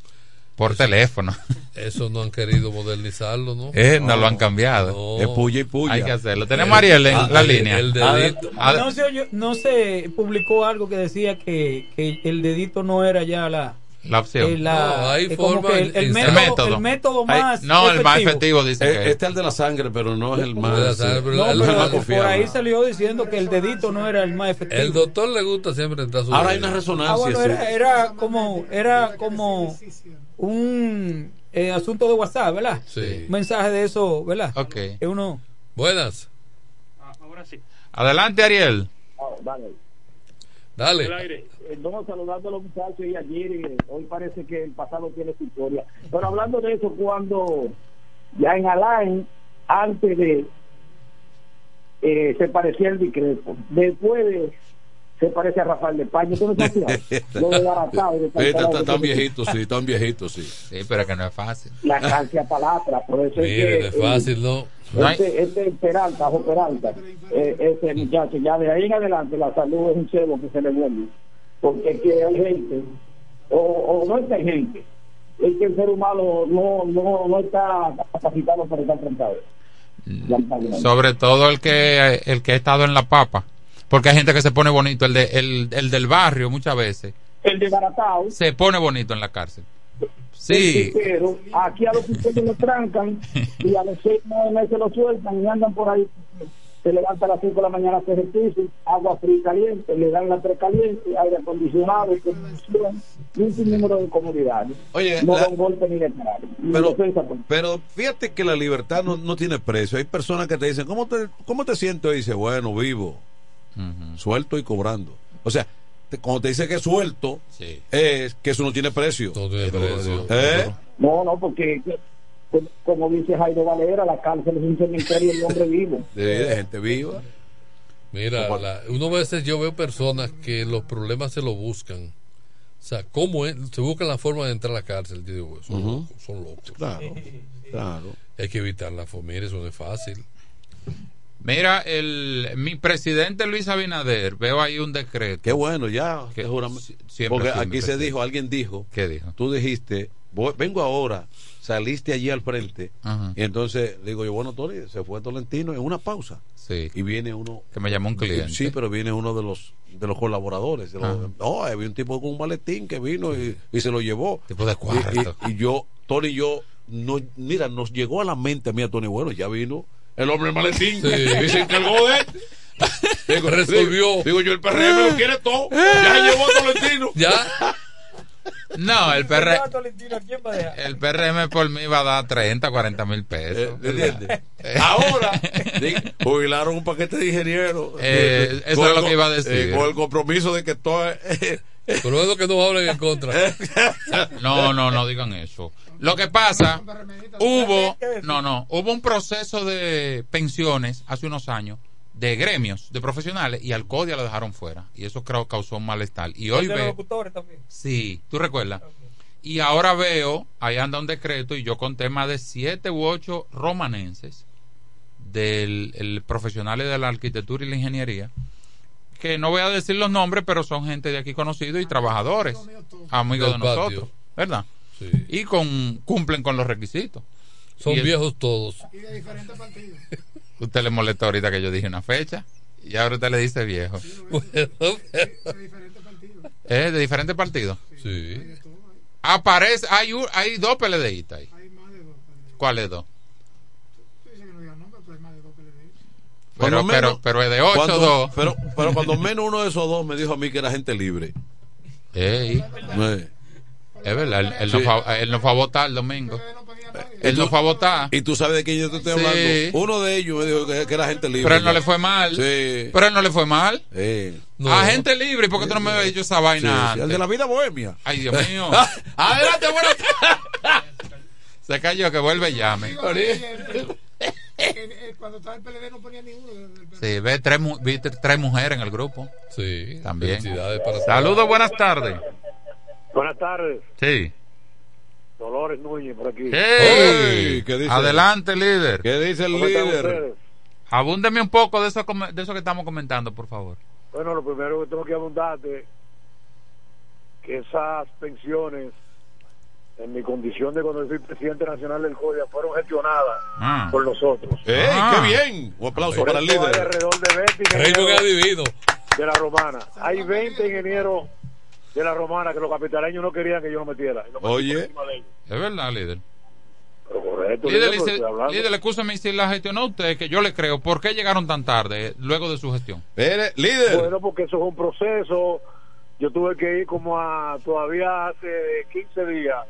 por teléfono. Eso no han querido modernizarlo, ¿no? Eh, no lo han cambiado. Es puya y puya. Hay que hacerlo. Tenemos a Ariel en la el- línea. el dedito. Ah, no, se oyó- no se publicó algo que decía que, que el dedito no era ya la La opción. eh, la- No, hay eh, forma que el, el en- método, el método más efectivo. Eh, Este es el de la sangre, pero no es el más. de la sangre, pero No, el- pero más por confiable. ahí salió diciendo que el dedito no era el más efectivo. El doctor le gusta siempre entrar su Ahora hay una resonancia. Ah, bueno, era, era como era como un eh, asunto de WhatsApp, ¿verdad? Sí. Un mensaje de eso, ¿verdad? Ok. Que uno Buenas. Adelante, Ariel. Dale. Dale. Eh, No, saludando a los muchachos y ayer, eh, hoy parece que el pasado tiene su historia. Pero hablando de eso, cuando ya en Alain, antes de, eh, se parecía el discreto, después de, se parece a Rafael de España. ¿Tú no te has? Lo de Sí, está- está- Tan viejitos, sí, tan viejitos, sí. Sí, pero que no es fácil. La cancia palatra, por eso es Mire, que... no es eh, fácil, ¿no? Este, este Peralta,Jo Peralta, eh, ese muchacho, ya de ahí en adelante la salud es un cebo que se le vuelve. Porque es que hay gente, o, o no es que hay gente, es que el ser humano no, no, no está capacitado para estar él. Lamentablemente. Sobre todo el que el que ha estado en la papa. Porque hay gente que se pone bonito. El, de, el, el del barrio muchas veces El desbaratado, se pone bonito en la cárcel. Sí. pero aquí a los ustedes lo trancan y a los seis nueve meses lo sueltan y andan por ahí. Se levanta a las 5 de la mañana a hacer ejercicio, agua fría y caliente, le dan la precaliente, aire acondicionado, conducción y un sinnúmero de comodidades. Oye, no la- da un golpe ni Pero, defensa, pues. pero fíjate que la libertad no, no tiene precio. Hay personas que te dicen, ¿cómo te, cómo te sientes? Y dice, bueno, vivo, suelto y cobrando. O sea, te- cuando te dice que suelto, es que eso no tiene precio. No tiene precio. ¿Eh? No, no, porque como- dice Jairo Valera, la cárcel es un cementerio de hombre vivo. De, de gente viva. Mira, la- uno a veces yo veo personas que los problemas se lo buscan. O sea, ¿cómo es? Se buscan la forma de entrar a la cárcel. Yo digo, son, locos, son locos. Claro, claro. Hay que evitar la familia, eso no es fácil. Mira, el, mi presidente Luis Abinader, veo ahí un decreto. Qué bueno, ya. Que siempre Porque aquí se dijo, alguien dijo, ¿Qué dijo? tú dijiste, voy- vengo ahora, saliste allí al frente, Ajá. y entonces digo yo, bueno, Tony, se fue Tolentino en una pausa. Sí. Y viene uno. Que me llamó un cliente. Sí, pero viene uno de los de los colaboradores. de los- no, había un tipo con un maletín que vino y, y se lo llevó. Tipo de Y- cuarto. Y, y yo, Tony y yo, no, mira, nos llegó a la mente a mí, a Tony, bueno, ya vino el hombre maletín Sí. y se encargó de él. Digo, Resolvió. Digo, digo yo, el PRM lo quiere todo. Ya se llevó a Tolentino. Ya. No, el, PR, Tolentino, ¿quién va a dejar? el PRM por mí va a dar 30, 40 mil pesos. ¿Me entiendes? Ahora, di- jubilaron un paquete de ingenieros. Eh, eso Con es lo que iba a decir. eh, con el compromiso de que todo. Por lo menos que no hablen en contra. No, no, no digan eso. Lo que pasa, hubo, no, no, hubo un proceso de pensiones hace unos años de gremios, de profesionales, y al CODIA lo dejaron fuera. Y eso creo causó un malestar. Y hoy veo, locutores también. sí, tú recuerdas. Y ahora veo, ahí anda un decreto, y yo conté más de siete u ocho romanenses del el profesionales de la arquitectura y la ingeniería que no voy a decir los nombres, pero son gente de aquí conocidos y trabajadores, amigos de nosotros, ¿verdad? Sí. Y con cumplen con los requisitos. Son Y el- viejos todos. Usted le molestó ahorita que yo dije una fecha y ahora usted le dice viejo. ¿Es de diferentes partidos? Sí. Aparece, hay, un- hay dos PLDistas ahí. ¿Cuáles dos? Pero, Cuando pero, menos- pero es de 8 cuando- 2. Pero, pero cuando menos uno de esos dos me dijo a mí que era gente libre. Ey. Eh. Es verdad, él, él no fue, a- él no fue a votar el domingo. Él no fue a votar. Y tú sabes de quién yo te estoy Sí. hablando. Uno de ellos me dijo que, que era gente libre. Pero él no le fue mal. Sí. Pero él no le fue mal. Sí. A gente libre, ¿por qué tú no me habías dicho esa vaina sí, antes? el de la vida bohemia. Ay, Dios mío. Adelante, buenas Se cayó, que vuelve y llame. Cuando estaba el PLD no ponía ninguno. Sí, ve tres, vi tres mujeres en el grupo. Sí. También. Felicidades para Saludos, buenas tardes. Buenas tardes, Sí. Dolores Núñez por aquí. Hey, ¿qué dice? Adelante, líder. ¿Qué dice el ¿Cómo están líder? Abúndeme un poco de eso, come- de eso que estamos comentando, por favor. Bueno, lo primero que tengo que abundarte que esas pensiones en mi condición de cuando fui presidente nacional del CODIA fueron gestionadas Ah. por nosotros. ¡Ey, Ah. qué bien! Un aplauso Por para el líder. alrededor de 20 Raymond ingenieros adivino. de la romana. Hay 20 ingenieros de la romana que los capitaleños no querían que yo lo metiera. Lo Oye. Es verdad, líder. Pero correcto, Líder, líder, líder, escúchame si la gestionó usted, que yo le creo. ¿Por qué llegaron tan tarde eh, luego de su gestión? Líder. Bueno, porque eso es un proceso. Yo tuve que ir como a todavía hace 15 días.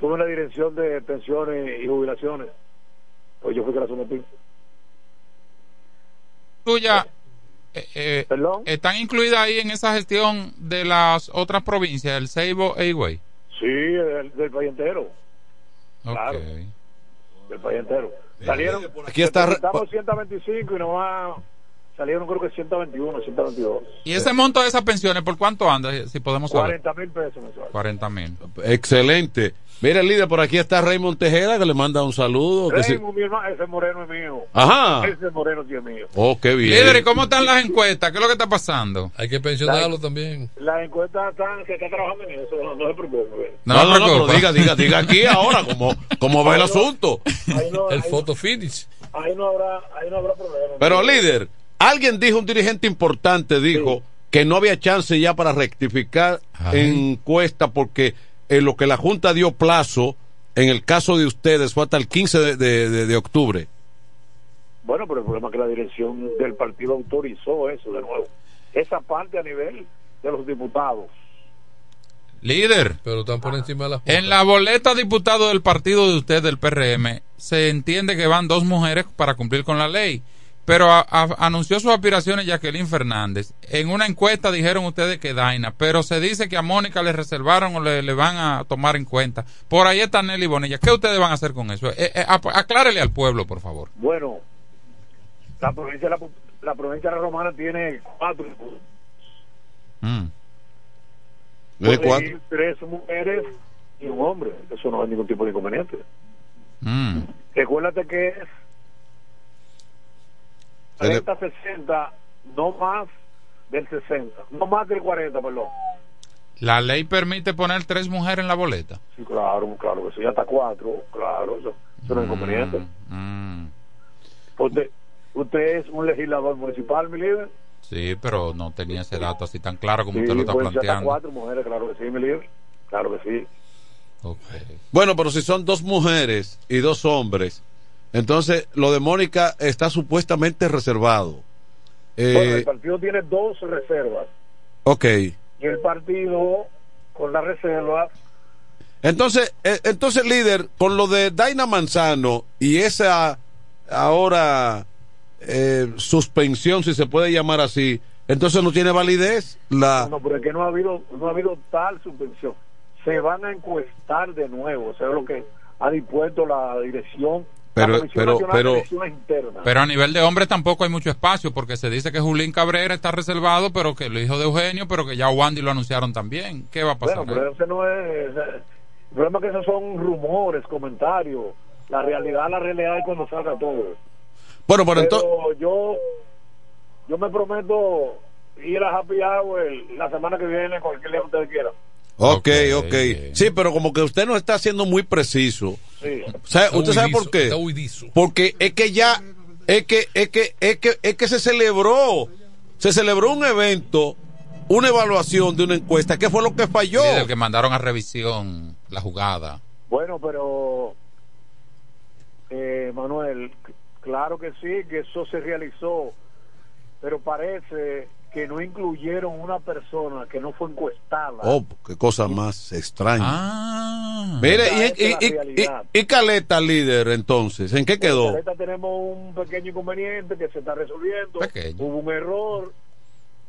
Tuve una dirección de pensiones y jubilaciones. Pues yo fui que la sometí. Tuya, eh, eh, ¿están incluidas ahí en esa gestión de las otras provincias, el Seibo e Higüey? Sí, del, del país entero. Claro. Del país entero. Salieron. Aquí está Estamos 125 y nomás salieron creo que 121, 122. ¿Y ese monto de esas pensiones por cuánto anda, eh, si podemos saber? 40 mil pesos mensuales. 40 mil. Excelente. Mira, líder, por aquí está Raymond Tejeda, que le manda un saludo. que Raymond, mi hermano, ese moreno es mío. Ajá. Ese moreno sí es mío. Oh, qué bien. Líder, ¿y cómo están las encuestas? ¿Qué es lo que está pasando? Hay que pensionarlo también. La encuesta está, se está trabajando en eso, no, no se preocupe. No, no, no, pero diga, diga, diga aquí ahora cómo, cómo va el asunto. Ahí no, El photo finish. ahí no habrá, ahí no habrá problema. Pero líder, alguien dijo, un dirigente importante dijo que no había chance ya para rectificar encuesta porque en lo que la Junta dio plazo, en el caso de ustedes, fue hasta el 15 de, de- de- de octubre. Bueno, pero el problema es que la dirección del partido autorizó eso de nuevo. Esa parte a nivel de los diputados. Líder. Pero están por encima de las En la boleta diputado del partido de usted, del PRM, se entiende que van dos mujeres para cumplir con la ley. Pero a- a- anunció sus aspiraciones Jacqueline Fernández. En una encuesta dijeron ustedes que Daina, pero se dice que a Mónica le reservaron o le, le van a tomar en cuenta. Por ahí está Nelly Bonilla. ¿Qué ustedes van a hacer con eso? Eh, eh, aclárele al pueblo, por favor. Bueno, la provincia, la, la provincia de la Romana tiene cuatro, Mm. ¿De cuatro? tres mujeres y un hombre. Eso no es ningún tipo de inconveniente. Mm. Recuérdate que es 30, 60, no más del 60, no más del 40, perdón. La ley permite poner tres mujeres en la boleta. Sí, claro, claro que sí, hasta cuatro, claro, eso, eso no es inconveniente. Mm. Usted, usted es un legislador municipal, mi líder. Sí, pero no tenía ese dato así tan claro como Sí, usted lo está pueden ser hasta planteando. cuatro mujeres, claro que sí, mi líder. Claro que sí. Bueno, pero si son dos mujeres y dos hombres, entonces lo de Mónica está supuestamente reservado. Bueno, Eh, el partido tiene dos reservas ok. y el partido con las reservas Entonces, eh, entonces líder, con lo de Daina Manzano y esa ahora eh, suspensión, si se puede llamar así, entonces no tiene validez la. No, pero es que no ha habido, no ha habido tal subvención. Se van a encuestar de nuevo, eso es lo que ha dispuesto la dirección, Pero- pero- pero-. Pero a nivel de hombres tampoco hay mucho espacio porque se dice que Julín Cabrera está reservado, pero que el hijo de Eugenio, pero que ya Wandy lo anunciaron también. ¿Qué va a pasar? bueno, pero ese no es... el problema es que esos son rumores, comentarios. La realidad, la realidad es cuando salga todo. Bueno, Pero entonces. yo, yo me prometo ir a Happy Hour la semana que viene, cualquier día que ustedes quieran. Ok, ok. Sí, pero como que usted no está siendo muy preciso. Sí. ¿Sabe- Está ¿Usted sabe por qué? Porque es que ya, es que, es que, es que, es que se celebró, se celebró un evento, una evaluación de una encuesta. ¿Qué fue lo que falló? Sí, del que mandaron a revisión la jugada. Bueno, pero eh, Manuel, claro que sí, que eso se realizó, pero parece que no incluyeron una persona que no fue encuestada. Oh, qué cosa más extraña. Ah. Mire, y, es y- la y- y- realidad. y Caleta, líder, entonces, ¿en qué quedó? Ahorita tenemos un pequeño inconveniente que se está resolviendo. Pequeño. Hubo un error,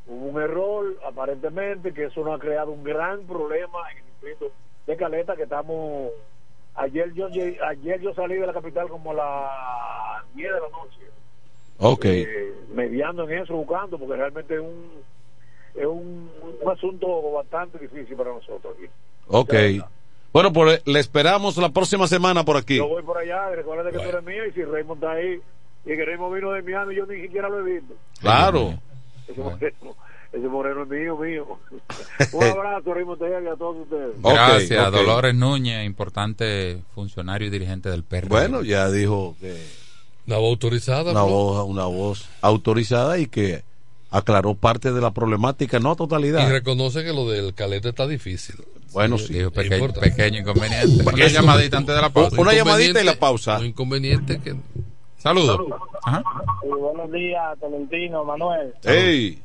hubo un error aparentemente que eso nos ha creado un gran problema en el distrito de Caleta que estamos ayer yo ayer yo salí de la capital como a las 10 de la noche Ok. eh, mediando en eso buscando porque realmente es un es un, un asunto bastante difícil para nosotros aquí. Ok. Bueno, pues le esperamos la próxima semana por aquí. Yo voy por allá, recuerda que tú eres mío y si Raymond está ahí y que Raymond vino de Miami yo ni siquiera lo he visto. Claro. Ese moreno, ese moreno es mío, mío. Un abrazo, Raymond y a todos ustedes. Gracias. Dolores Núñez, importante funcionario y dirigente del PRD. Bueno, ya dijo que Una voz autorizada. una voz, una voz autorizada y que aclaró parte de la problemática, no a Y totalidad. reconoce que lo del caleta está difícil. Bueno, sí. Dijo pequeño, inconveniente. Una llamadita antes de la pausa. Una llamadita y la pausa. Un inconveniente que Saludos. Ajá. buenos días, Tolentino, Manuel. Ey.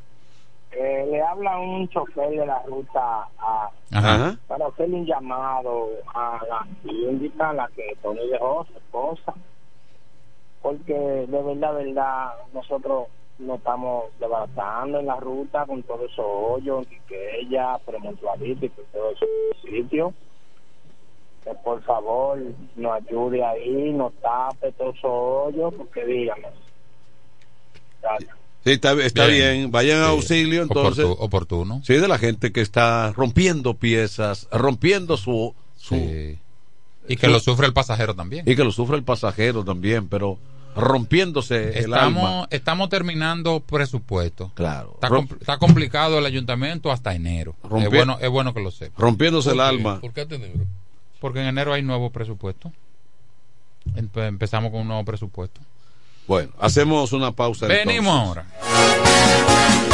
Eh, le habla un chofer de la ruta A Ajá. para hacerle un llamado a la síndica, a la que Tony dejó, su esposa, porque de verdad, verdad, nosotros nos estamos desbaratando en la ruta con todos esos hoyos, que ella, Premontualito y por todos esos sitios. Que por favor nos ayude ahí, nos tape todos esos hoyos, porque dígame. Gracias. Sí, está, está bien. Bien. Vayan a Sí. auxilio, entonces. Oportu- oportuno. Sí, de la gente que está rompiendo piezas, rompiendo su. su Sí. Y que lo sufre el pasajero también. Y que lo sufre el pasajero también, pero rompiéndose el alma. Estamos, estamos terminando presupuesto. Claro. Está, Rom- compl- está complicado el ayuntamiento hasta enero. Rompi- Es bueno, es bueno que lo sepa. Rompiéndose el alma. ¿Por qué hasta enero? Porque en enero hay nuevo presupuesto. Empe- Empezamos con un nuevo presupuesto. Bueno, hacemos una pausa. Venimos entonces. ahora.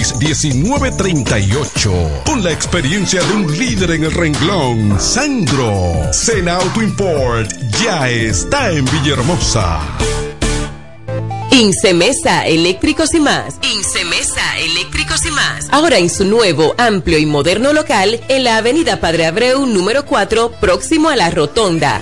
809-866-1938. Con la experiencia de un líder en el renglón, Sandro. Sena Auto Import ya está en Villahermosa. Incemesa Eléctricos y más. Incemesa Eléctricos y más. Ahora en su nuevo, amplio y moderno local en la Avenida Padre Abreu número 4, próximo a la Rotonda.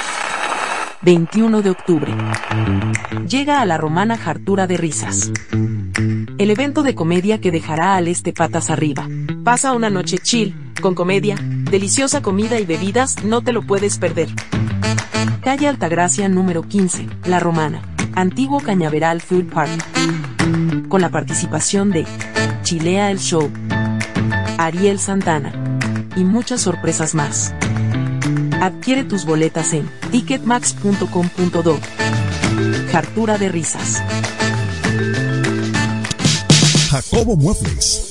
21 de octubre. Llega a la romana Jartura de Risas. El evento de comedia que dejará al este patas arriba. Pasa una noche chill, con comedia, deliciosa comida y bebidas, no te lo puedes perder. Calle Altagracia número 15, La Romana. Antiguo Cañaveral Food Park. Con la participación de Chilea el Show, Ariel Santana y muchas sorpresas más. Adquiere tus boletas en ticketmax.com.do. Jartura de risas. Jacobo Muebles.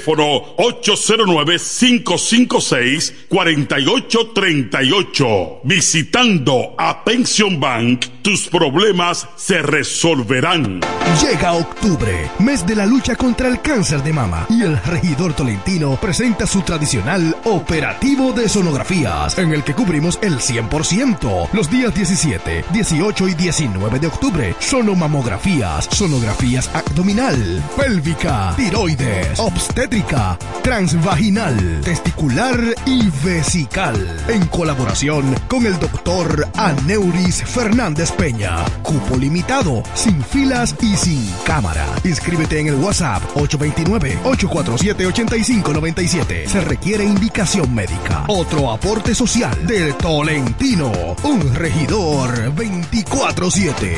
809-556-4838. Visitando a Pension Bank, tus problemas se resolverán. Llega octubre, mes de la lucha contra el cáncer de mama, y el regidor tolentino presenta su tradicional operativo de sonografías, en el que cubrimos el 100%. Los días 17, 18 y 19 de octubre, sonomamografías, sonografías abdominal, pélvica, tiroides, obstétrica, transvaginal, testicular y vesical, en colaboración con el doctor Aneuris Fernández Peña. Cupo limitado, sin filas y sin cámara. Inscríbete en el WhatsApp 829-847-8597. Se requiere indicación médica. Otro aporte social del Tolentino. Un regidor 24-7.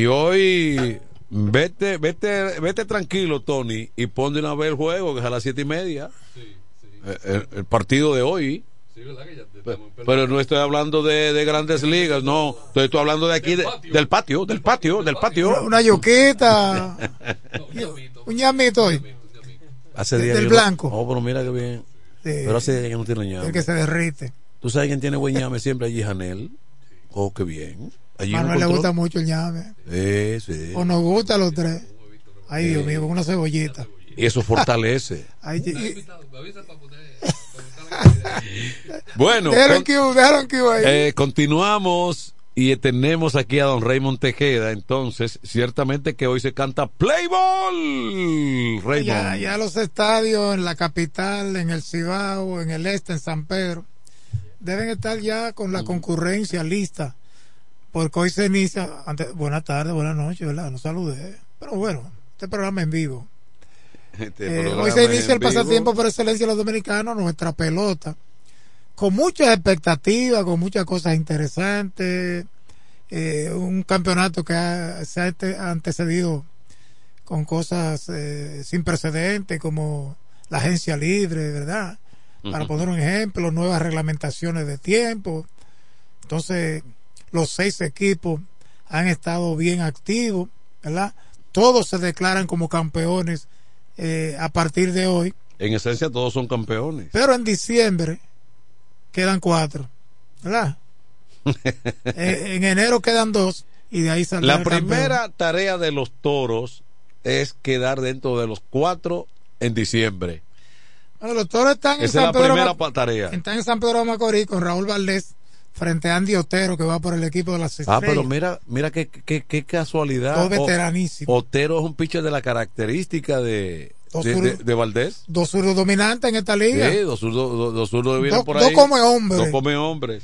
Y hoy vete, vete, vete tranquilo, Tony, y pon de una vez el juego que es a las siete y media. Eh, El, el partido de hoy. Pe- Pero no estoy hablando de, de grandes ligas, no. Estoy, estoy hablando de aquí, de- del patio, del patio, del patio. Una yuquita. un ñamito hoy. Hace Del días que no- blanco. Oh, pero mira que bien. Pero hace días que no tiene ñame. El que se derrite. ¿Tú sabes quién tiene buen ñame siempre allí, Janel? Oh, qué bien. Allí en Manuel le gusta mucho el ñame. Sí, sí. O nos gusta a los tres. Ay, Dios mío, con una cebollita. Y eso fortalece. Ay, y- Bueno, Déjalo con- en Q, déjalo en Q ahí. eh, continuamos y tenemos aquí a don Raymond Tejeda. Entonces, ciertamente que hoy se canta Play Ball. Raymond. ya, ya los estadios en la capital, en el Cibao, en el este, en San Pedro, deben estar ya con la concurrencia lista. Porque hoy se inicia. Antes, buenas tardes, buenas noches, ¿verdad? No saludé. Pero bueno, este programa en vivo. Este Eh, programa hoy se inicia el pasatiempo vivo. por excelencia de los dominicanos, nuestra pelota, con muchas expectativas, con muchas cosas interesantes, eh, un campeonato que ha- se ha ante- antecedido con cosas eh, sin precedentes como la agencia libre, ¿verdad? Para poner un ejemplo, nuevas reglamentaciones de tiempo. Entonces, los seis equipos han estado bien activos, ¿verdad? Todos se declaran como campeones eh, a partir de hoy, En esencia todos son campeones. pero en diciembre quedan cuatro, ¿verdad? Eh, en enero quedan dos y de ahí saldrá La el campeón. primera tarea de los toros es quedar dentro de los cuatro en diciembre. Bueno, los toros están en Esa es la San Pedro primera tarea. están en San Pedro de Macorís con Raúl Valdés frente a Andy Otero que va por el equipo de las Ah, estrellas. pero mira, mira qué, qué, qué casualidad. Dos O- veteranísimos. Otero es un pitcher de la característica de, Dos de, zurdos. de- de Valdés. Dos zurdos dominantes en esta liga. Sí, dos zurdos, dos, dos zurdos Dos- por dos ahí. come hombres. Dos come hombres.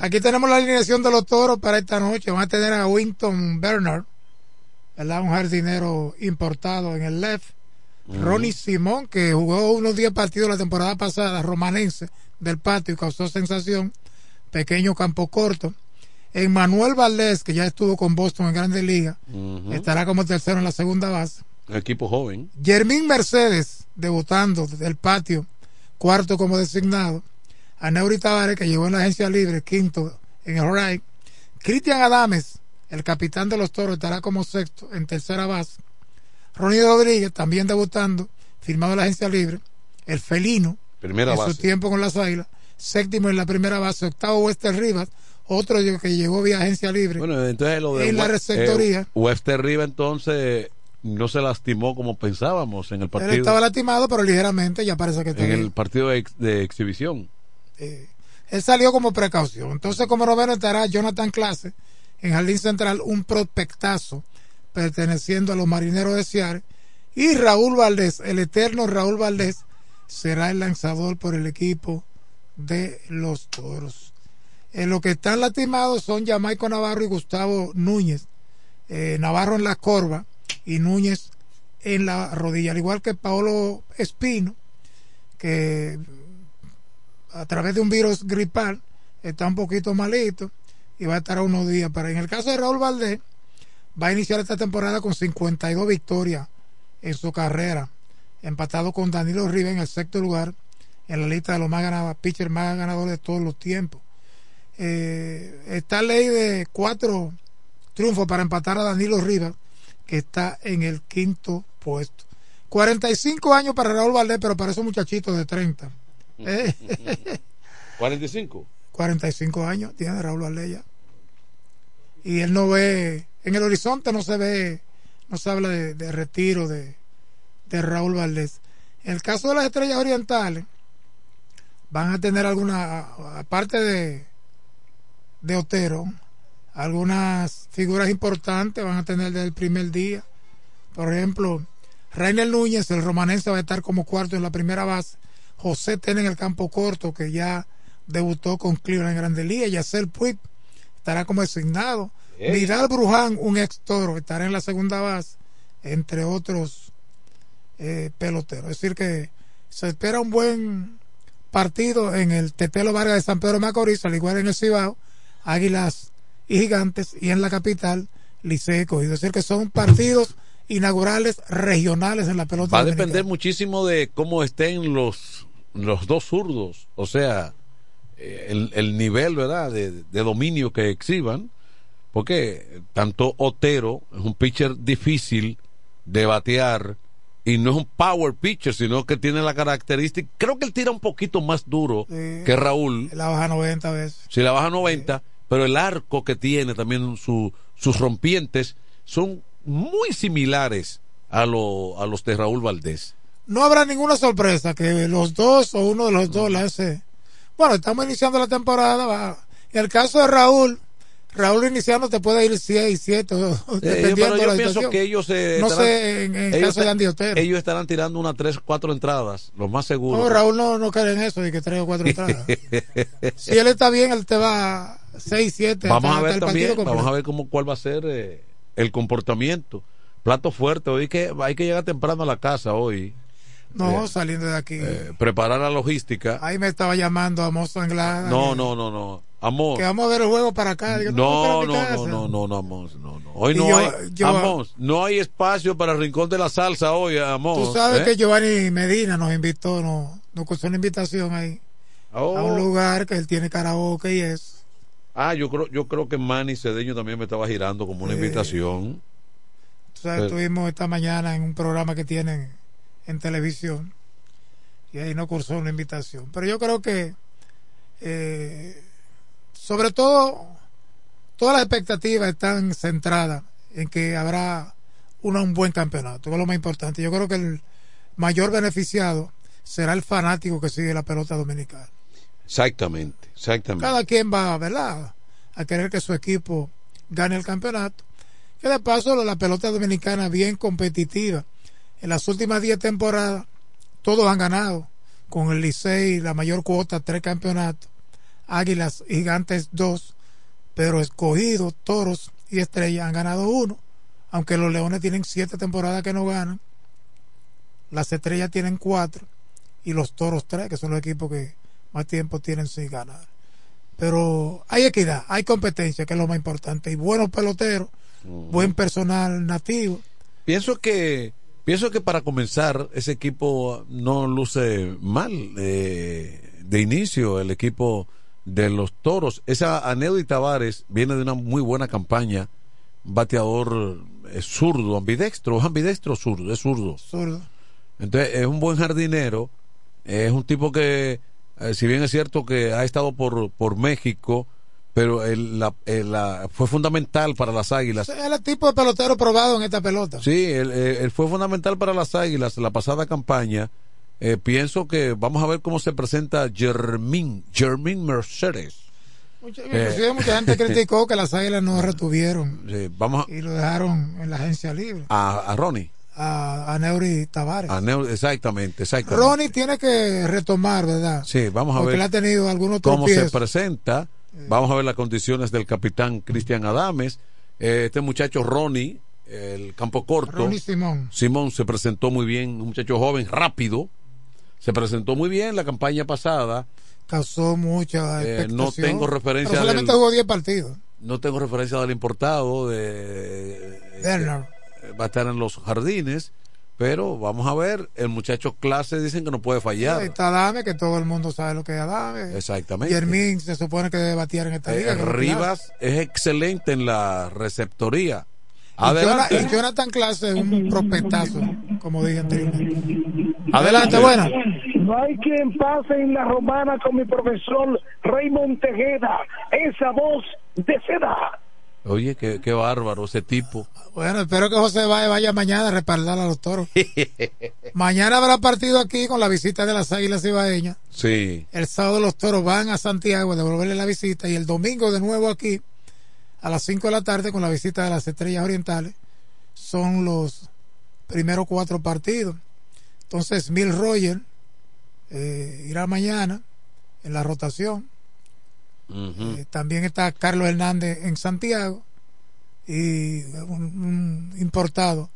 Aquí tenemos la alineación de los toros para esta noche. Van a tener a Winton Bernard, ¿verdad? un jardinero importado en el left. Ronnie Simón, que jugó unos 10 partidos la temporada pasada, romanense del patio y causó sensación. Pequeño campo corto. Emmanuel Valdés, que ya estuvo con Boston en Grandes Ligas, estará como tercero en la segunda base. Equipo joven. Jermín Mercedes, debutando del patio, cuarto como designado. Aneuri Tavares, que llegó en la agencia libre, quinto en el right. Cristian Adames, el capitán de los toros, estará como sexto en tercera base. Ronnie Rodríguez, también debutando, firmado en la agencia libre. El felino, Primera en base. su tiempo con las águilas. Séptimo en la primera base. Octavo, Wester Rivas, otro que llegó vía agencia libre. Bueno, entonces lo de En la We- receptoría. eh, Webster Riva entonces no se lastimó como pensábamos en el Él partido. estaba lastimado, pero ligeramente ya parece que está en bien. el partido de, ex- de exhibición. Él salió como precaución. Entonces, como noveno estará Jonathan Clase en Jardín Central, un prospectazo perteneciendo a los marineros de Seattle. Y Raúl Valdés, el eterno Raúl Valdés, será el lanzador por el equipo de los toros. En lo que están lastimados son Jamaico Navarro y Gustavo Núñez. Eh, Navarro en la corva y Núñez en la rodilla, al igual que Paolo Espino, que a través de un virus gripal está un poquito malito y va a estar a unos días. Pero en el caso de Raúl Valdés, va a iniciar esta temporada con 52 victorias en su carrera, empatado con Danilo Rivas en el sexto lugar en la lista de los más ganados, pitchers más ganadores de todos los tiempos. Eh, está ley de cuatro triunfos para empatar a Danilo Rivas, que está en el quinto puesto. 45 años para Raúl Valdés, pero para esos muchachitos de 30. Eh, 45. 45 años tiene Raúl Valdés ya. Y él no ve, en el horizonte no se ve, no se habla de, de retiro de, de Raúl Valdés. En el caso de las estrellas orientales, van a tener alguna, aparte de, de Otero, algunas figuras importantes van a tener desde el primer día. Por ejemplo, Rainer Núñez, el romanense, va a estar como cuarto en la primera base. José Ten en el campo corto, que ya debutó con Cleveland en Grande Liga. Yacel Puig estará como designado. Ey. Vidal Bruján, un ex toro, estará en la segunda base, entre otros eh, peloteros. Es decir, que se espera un buen partido en el Tetelo Vargas de San Pedro Macorís, al igual en el Cibao, Águilas y Gigantes, y en la capital, Licey Cogido. Es decir, que son partidos inaugurales regionales en la pelota Va a dominicana. depender muchísimo de cómo estén los, los dos zurdos, o sea, eh, el, el nivel, ¿verdad?, de, de dominio que exhiban, porque tanto Otero es un pitcher difícil de batear y no es un power pitcher, sino que tiene la característica, creo que él tira un poquito más duro Sí. que Raúl, La baja 90 veces. si la baja 90, pero el arco que tiene también su- sus rompientes son muy similares a, lo, a los de Raúl Valdés. No habrá ninguna sorpresa que los dos o uno de los dos lance. Bueno, estamos iniciando la temporada. En el caso de Raúl, Raúl iniciando te puede ir 6, 7, Eh, dependiendo de yo la pienso situación. que ellos eh, No estarán- sé en, en caso de Andy Otero. ellos estarán tirando unas tres cuatro entradas lo más seguro No, Raúl no, no cree en eso de que tres o cuatro entradas. si él está bien, él te va 6, 7. vamos a ver también vamos a ver cómo cuál va a ser eh, el comportamiento plato fuerte. Hoy que hay que llegar temprano a la casa hoy. No, Eh, saliendo de aquí. eh, preparar la logística. Ahí me estaba llamando Amos Anglada. No, no, no, no. Amor. Que vamos a ver el juego para acá. Digo, No, no, no, no, no, no, Amos, no, no. Hoy no yo- hay, yo- Amos, no hay espacio para el rincón de la salsa hoy, Amos. Tú sabes ¿eh? que Giovanni Medina nos invitó, nos, nos puso una invitación ahí Oh. a un lugar que él tiene karaoke y eso. Ah, yo creo, yo creo que Manny Cedeño también me estaba girando como una Sí. invitación. Tú sabes, Pero- estuvimos esta mañana en un programa que tienen en televisión y ahí nos cursó una invitación. Pero yo creo que, eh, sobre todo, todas las expectativas están centradas en que habrá una- un buen campeonato, que es lo más importante. Yo creo que el mayor beneficiado será el fanático que sigue la pelota dominicana. Exactamente, exactamente. Cada quien va, ¿verdad? A querer que su equipo gane el campeonato. Que de paso la pelota dominicana bien competitiva. En las últimas 10 temporadas todos han ganado. Con el Licey la mayor cuota, tres campeonatos. Águilas Gigantes dos. Pero escogidos, toros y estrellas han ganado uno. Aunque los leones tienen siete temporadas que no ganan. Las estrellas tienen cuatro. Y los toros tres, que son los equipos que más tiempo tienen sin ganar. Pero hay equidad, hay competencia, que es lo más importante. Y buenos peloteros, buen personal nativo. Pienso que pienso que para comenzar ese equipo no luce mal eh, de inicio el equipo de los toros. Esa Aneudi Tavares viene de una muy buena campaña, bateador eh, zurdo, ambidextro, ¿es ambidextro zurdo, es zurdo. Zurdo. Entonces es un buen jardinero, es un tipo que, eh, si bien es cierto que ha estado por, por México, pero él, la, él, la- fue fundamental para las Águilas. Es el tipo de pelotero probado en esta pelota. Sí, él, fue fundamental para las Águilas la pasada campaña. Eh, pienso que vamos a ver cómo se presenta Germín, Germín Mercedes. Mucha, Eh. mucha gente criticó que las águilas no retuvieron Sí, vamos y lo dejaron en la agencia libre a, a Ronnie. a, a Neuri Tavares. A Neu- exactamente, exactamente. Ronnie tiene que retomar, ¿verdad? Sí, vamos a Porque ver él ha tenido algunos cómo se presenta. Vamos a ver las condiciones del capitán Cristian Adames. Eh, este muchacho Ronnie, el campo corto. Ronnie Simón. Simón se presentó muy bien, un muchacho joven, rápido. Se presentó muy bien la campaña pasada. Causó mucha Eh, no tengo referencia Pero solamente del- jugó 10 partidos. No tengo referencia del importado, de, Bernard. eh, va a estar en los jardines, pero vamos a ver, el muchacho clase dicen que no puede Ahí fallar. está Adame, que todo el mundo sabe lo que es Adame. Exactamente. Germín se supone que debe batear en esta Eh, liga. Rivas es excelente en la receptoría. Adelante. Y Jonathan Clase es un prospectazo, como dije anteriormente. Adelante. buena. No hay quien pase en la romana con mi profesor Raymond Tejeda, esa voz de seda. Oye, qué, qué bárbaro ese tipo. Bueno, espero que José vaya, vaya mañana a respaldar a los toros. mañana habrá partido aquí con la visita de las Águilas Ibaeñas. Sí. El sábado los toros van a Santiago a devolverle la visita y el domingo de nuevo aquí a las 5 de la tarde con la visita de las Estrellas Orientales. Son los primeros cuatro partidos. Entonces, Mil Roger eh, irá mañana en la rotación. Eh, también está Carlos Hernández en Santiago y un, un importado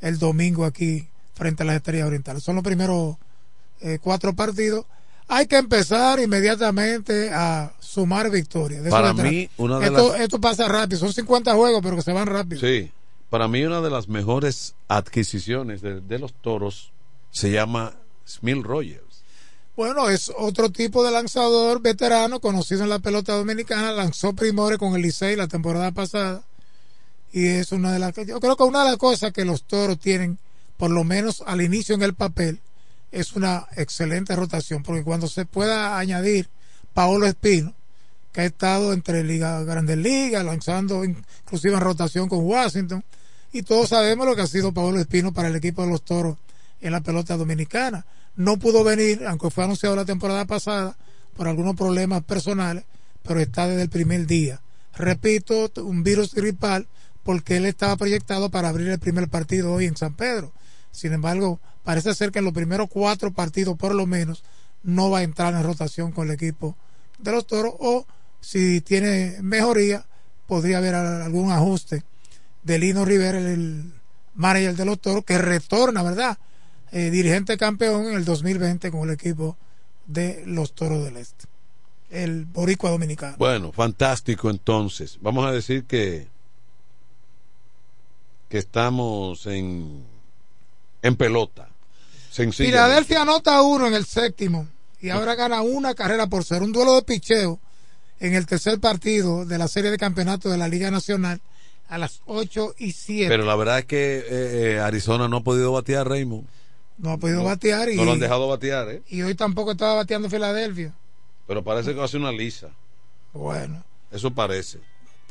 el domingo aquí frente a las Estrellas Orientales. Son los primeros eh, cuatro partidos. Hay que empezar inmediatamente a sumar victorias. De Para mí, una de esto, las- esto pasa rápido. Son 50 juegos, pero que se van rápido. Sí. Para mí una de las mejores adquisiciones de, de los toros se llama Smil Rogers. Bueno, es otro tipo de lanzador veterano conocido en la pelota dominicana. Lanzó primores con el Licey la temporada pasada. Y es una de las yo creo que una de las cosas que los toros tienen, por lo menos al inicio en el papel, es una excelente rotación. Porque cuando se pueda añadir Paolo Espino, que ha estado entre Liga Grandes Ligas, lanzando inclusive en rotación con Washington, y todos sabemos lo que ha sido Paolo Espino para el equipo de los toros en la pelota dominicana. No pudo venir, aunque fue anunciado la temporada pasada, por algunos problemas personales, pero está desde el primer día. Repito, un virus gripal, porque él estaba proyectado para abrir el primer partido hoy en San Pedro. Sin embargo, parece ser que en los primeros cuatro partidos, por lo menos, no va a entrar en rotación con el equipo de los toros, o si tiene mejoría, podría haber algún ajuste de Lino Rivera, el manager de los toros, que retorna, ¿verdad? Eh, dirigente campeón en el 2020 con el equipo de los toros del Este. El Boricua Dominicano. Bueno, fantástico entonces. Vamos a decir que que estamos en en pelota. Filadelfia anota uno en el séptimo y ahora gana una carrera por ser un duelo de picheo en el tercer partido de la serie de campeonato de la Liga Nacional a las 8 y 7. Pero la verdad es que eh, eh, Arizona no ha podido batear, Raymond. No ha podido batear y, No lo han dejado batear, ¿eh? y hoy tampoco estaba bateando Filadelfia. Pero parece que va a ser una lisa. Bueno, Eso parece.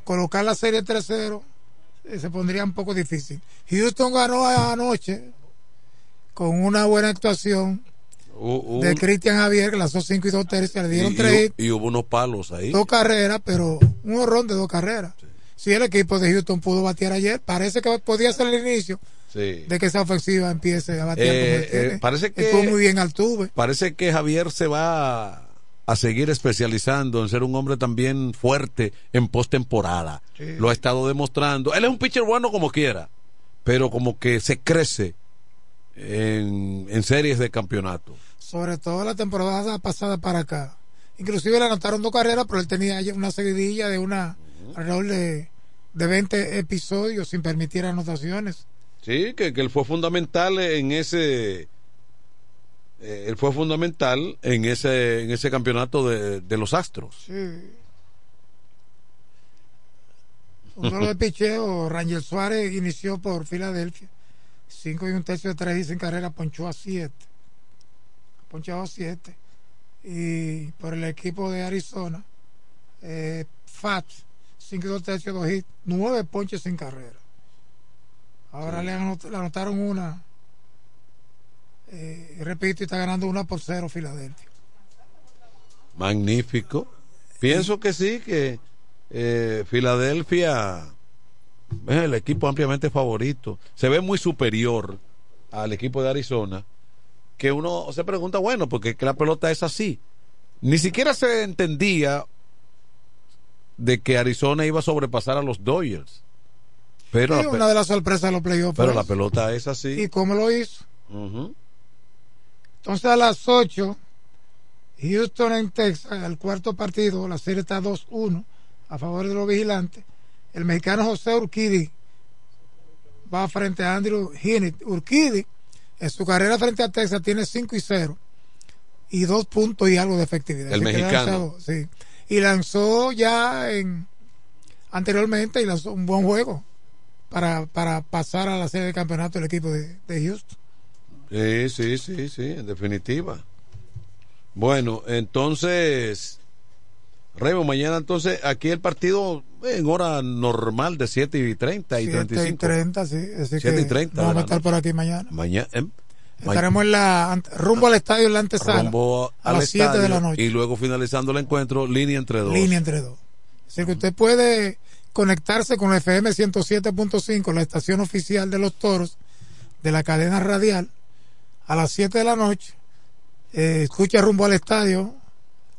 colocar la serie 3-0 eh, se pondría un poco difícil. Houston ganó anoche con una buena actuación de Cristian Javier, que lanzó 5 y 2 tercios, le y, dieron y 3 hu- y hubo unos palos ahí. dos carreras, pero un horrón de dos carreras. Si el equipo de Houston pudo batear ayer, parece que podía ser el inicio Sí. de que esa ofensiva empiece a batear Eh, como eh, parece que- Estuvo muy bien Altuve. Parece que Javier se va a, a seguir especializando en ser un hombre también fuerte en postemporada. Sí. Lo ha estado demostrando. Él es un pitcher bueno como quiera, pero como que se crece en, en series de campeonato. Sobre todo la temporada pasada para acá. Inclusive le anotaron dos carreras, pero él tenía una seguidilla de una alrededor de, de 20 episodios sin permitir anotaciones. Sí, que, que él fue fundamental en ese. eh, él fue fundamental en ese en ese campeonato de, de los Astros. Sí. Un duelo de picheo, Rangel Suárez inició por Filadelfia. Cinco y un tercio de tres y sin carrera, ponchó a siete. Ponchado a siete. Y por el equipo de Arizona, eh, Fat, cinco y dos tercios, dos hits, nueve ponches sin carrera. Ahora le, anot- le anotaron una. Eh, repito, y está ganando una por cero Filadelfia. Magnífico. Pienso que sí, que eh, Filadelfia es el equipo ampliamente favorito. Se ve muy superior al equipo de Arizona. Que uno se pregunta, bueno, porque la pelota es así. Ni siquiera se entendía de que Arizona iba a sobrepasar a los Dodgers. Pero, una de las sorpresas de los playoffs. pero fue la pelota es así. ¿Y cómo lo hizo? Entonces a las 8, Houston en Texas, el cuarto partido, la serie está 2-1 a favor de los vigilantes. El mexicano José Urquidi va frente a Andrew Hinnit. Urquidi en su carrera frente a Texas tiene 5 y 0 y dos puntos y algo de efectividad. El Así mexicano. sí. Y lanzó ya en anteriormente y lanzó un buen juego para, para pasar a la serie de campeonato del equipo de, de Houston. Sí, sí, sí, sí, en definitiva. Bueno, entonces, Remo, mañana entonces aquí el partido en hora normal de 7 y 30 y 7 y 35. 30, sí. Así 7 y que 30 vamos a estar por aquí mañana. Mañana. em, ma- Estaremos en la, rumbo al estadio en la antesala. rumbo a las 7 de la noche. Y luego finalizando el encuentro, línea entre dos. Línea entre dos. Así que usted puede conectarse con FM 107.5, la estación oficial de los toros de la cadena radial, a las 7 de la noche. Eh, escucha rumbo al estadio,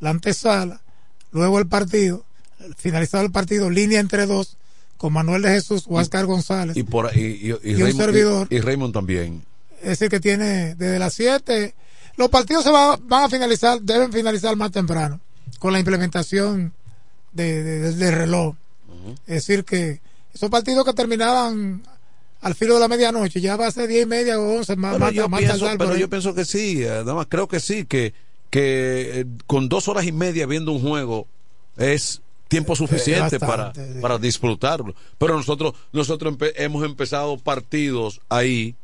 la antesala, luego el partido, finalizado el partido, línea entre dos, con Manuel de Jesús, Huáscar González. Y, por, y, y, y Y un servidor. y- Raymond también. es decir, que tiene desde las 7. Los partidos se va- van a finalizar, deben finalizar más temprano, con la implementación de, de- del- del reloj. Es decir, que esos partidos que terminaban al filo de la medianoche, ya va a ser 10 y media o 11, más, Pero, más, yo, más pienso, tardar pero ahí. yo pienso que sí, eh, nada más creo que sí, que, que eh, con dos horas y media viendo un juego es tiempo suficiente para, bastante, sí. para disfrutarlo. Pero nosotros, nosotros empe- hemos empezado partidos ahí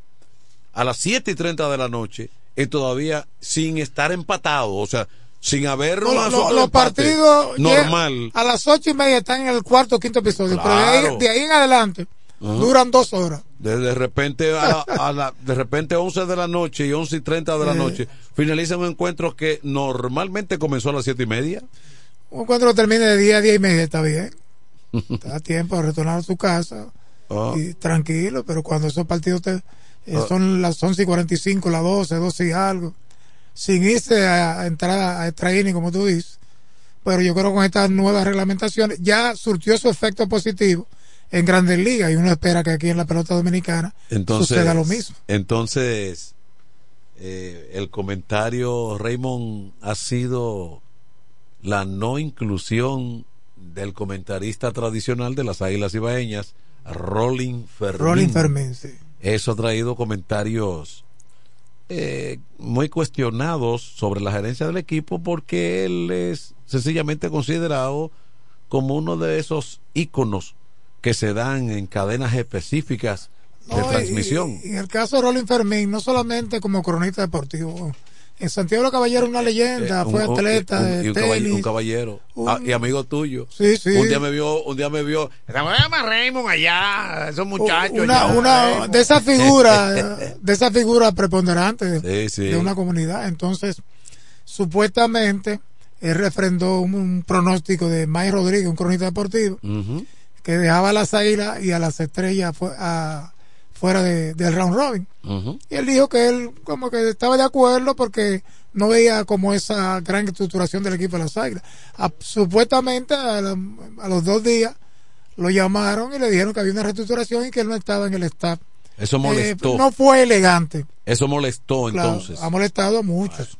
a las 7 y 30 de la noche y todavía sin estar empatados, o sea, sin haber No, una lo- sola los partidos normal. a las 8 y media están en el cuarto o quinto episodio, pero de ahí, Claro. de ahí en adelante duran dos horas. De, de repente a, a la, de repente 11 de la noche y 11 y 30 de la Eh. noche finaliza un encuentro que normalmente comenzó a las 7 y media. Un encuentro termine de 10 a 10 y media, está bien. Te da tiempo de retornar a tu casa Ah. y tranquilo, pero cuando esos partidos te, eh, Ah. son las 11 y 45, las 12, 12 y algo, sin irse a, entrar a, a extra inning, como tú dices. Pero yo creo que con estas nuevas reglamentaciones ya surtió su efecto positivo en grandes ligas y uno espera que aquí en la pelota dominicana Entonces, suceda lo mismo. Entonces, eh, el comentario, Raymond, ha sido la no inclusión del comentarista tradicional de las Águilas Ibaeñas, Rolling Fermín. Rolling Fermín, sí. Eso ha traído comentarios eh, muy cuestionados sobre la gerencia del equipo porque él es sencillamente considerado como uno de esos íconos que se dan en cadenas específicas de No, transmisión. Y, en el caso de Rolling Fermín, no solamente como cronista deportivo, en Santiago de los Caballeros una leyenda, Eh, fue atleta un- de y un, caballero, tenis. un caballero. Ah, y amigo tuyo. Sí, sí. Un día me vio, un día me vio. Llama Raymond allá, esos muchachos. una, allá, una Raymond". de esa figura, de esa figura preponderante de, Sí, sí. de una comunidad. Entonces, supuestamente, él refrendó un, pronóstico de Mike Rodríguez, un cronista deportivo, que dejaba a las águilas y a las estrellas fu- a- fuera de- del round robin. Y él dijo que él como que estaba de acuerdo porque no veía como esa gran estructuración del equipo de las águilas. A- supuestamente a, la- a los dos días lo llamaron y le dijeron que había una reestructuración y que él no estaba en el staff. Eso molestó. Eh, no fue elegante. Eso molestó Claro, entonces. ha molestado a muchos.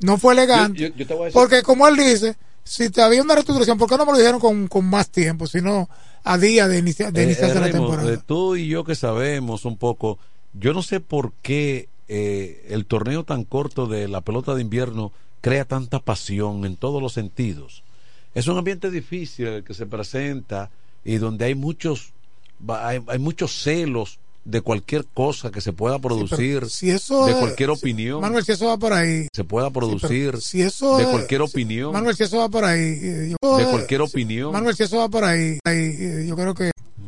No fue elegante. Yo- yo- yo te voy a decir- Porque como él dice, si te había una reestructuración, ¿por qué no me lo dijeron con, con más tiempo, sino a día de, inicia- de Eh, iniciarse eh, la temporada? eh, tú y yo que sabemos un poco, yo no sé por qué eh, el torneo tan corto de la pelota de invierno crea tanta pasión en todos los sentidos. Es un ambiente difícil el que se presenta y donde hay muchos hay, hay muchos celos de cualquier cosa que se pueda producir, si eso de es- cualquier opinión Manuel, si eso va por ahí. se pueda producir, si eso de es- cualquier si- opinión, Manuel, si eso va por ahí. eh, yo- de cualquier opinión. Manuel, si eso va por ahí, ahí, eh, yo creo que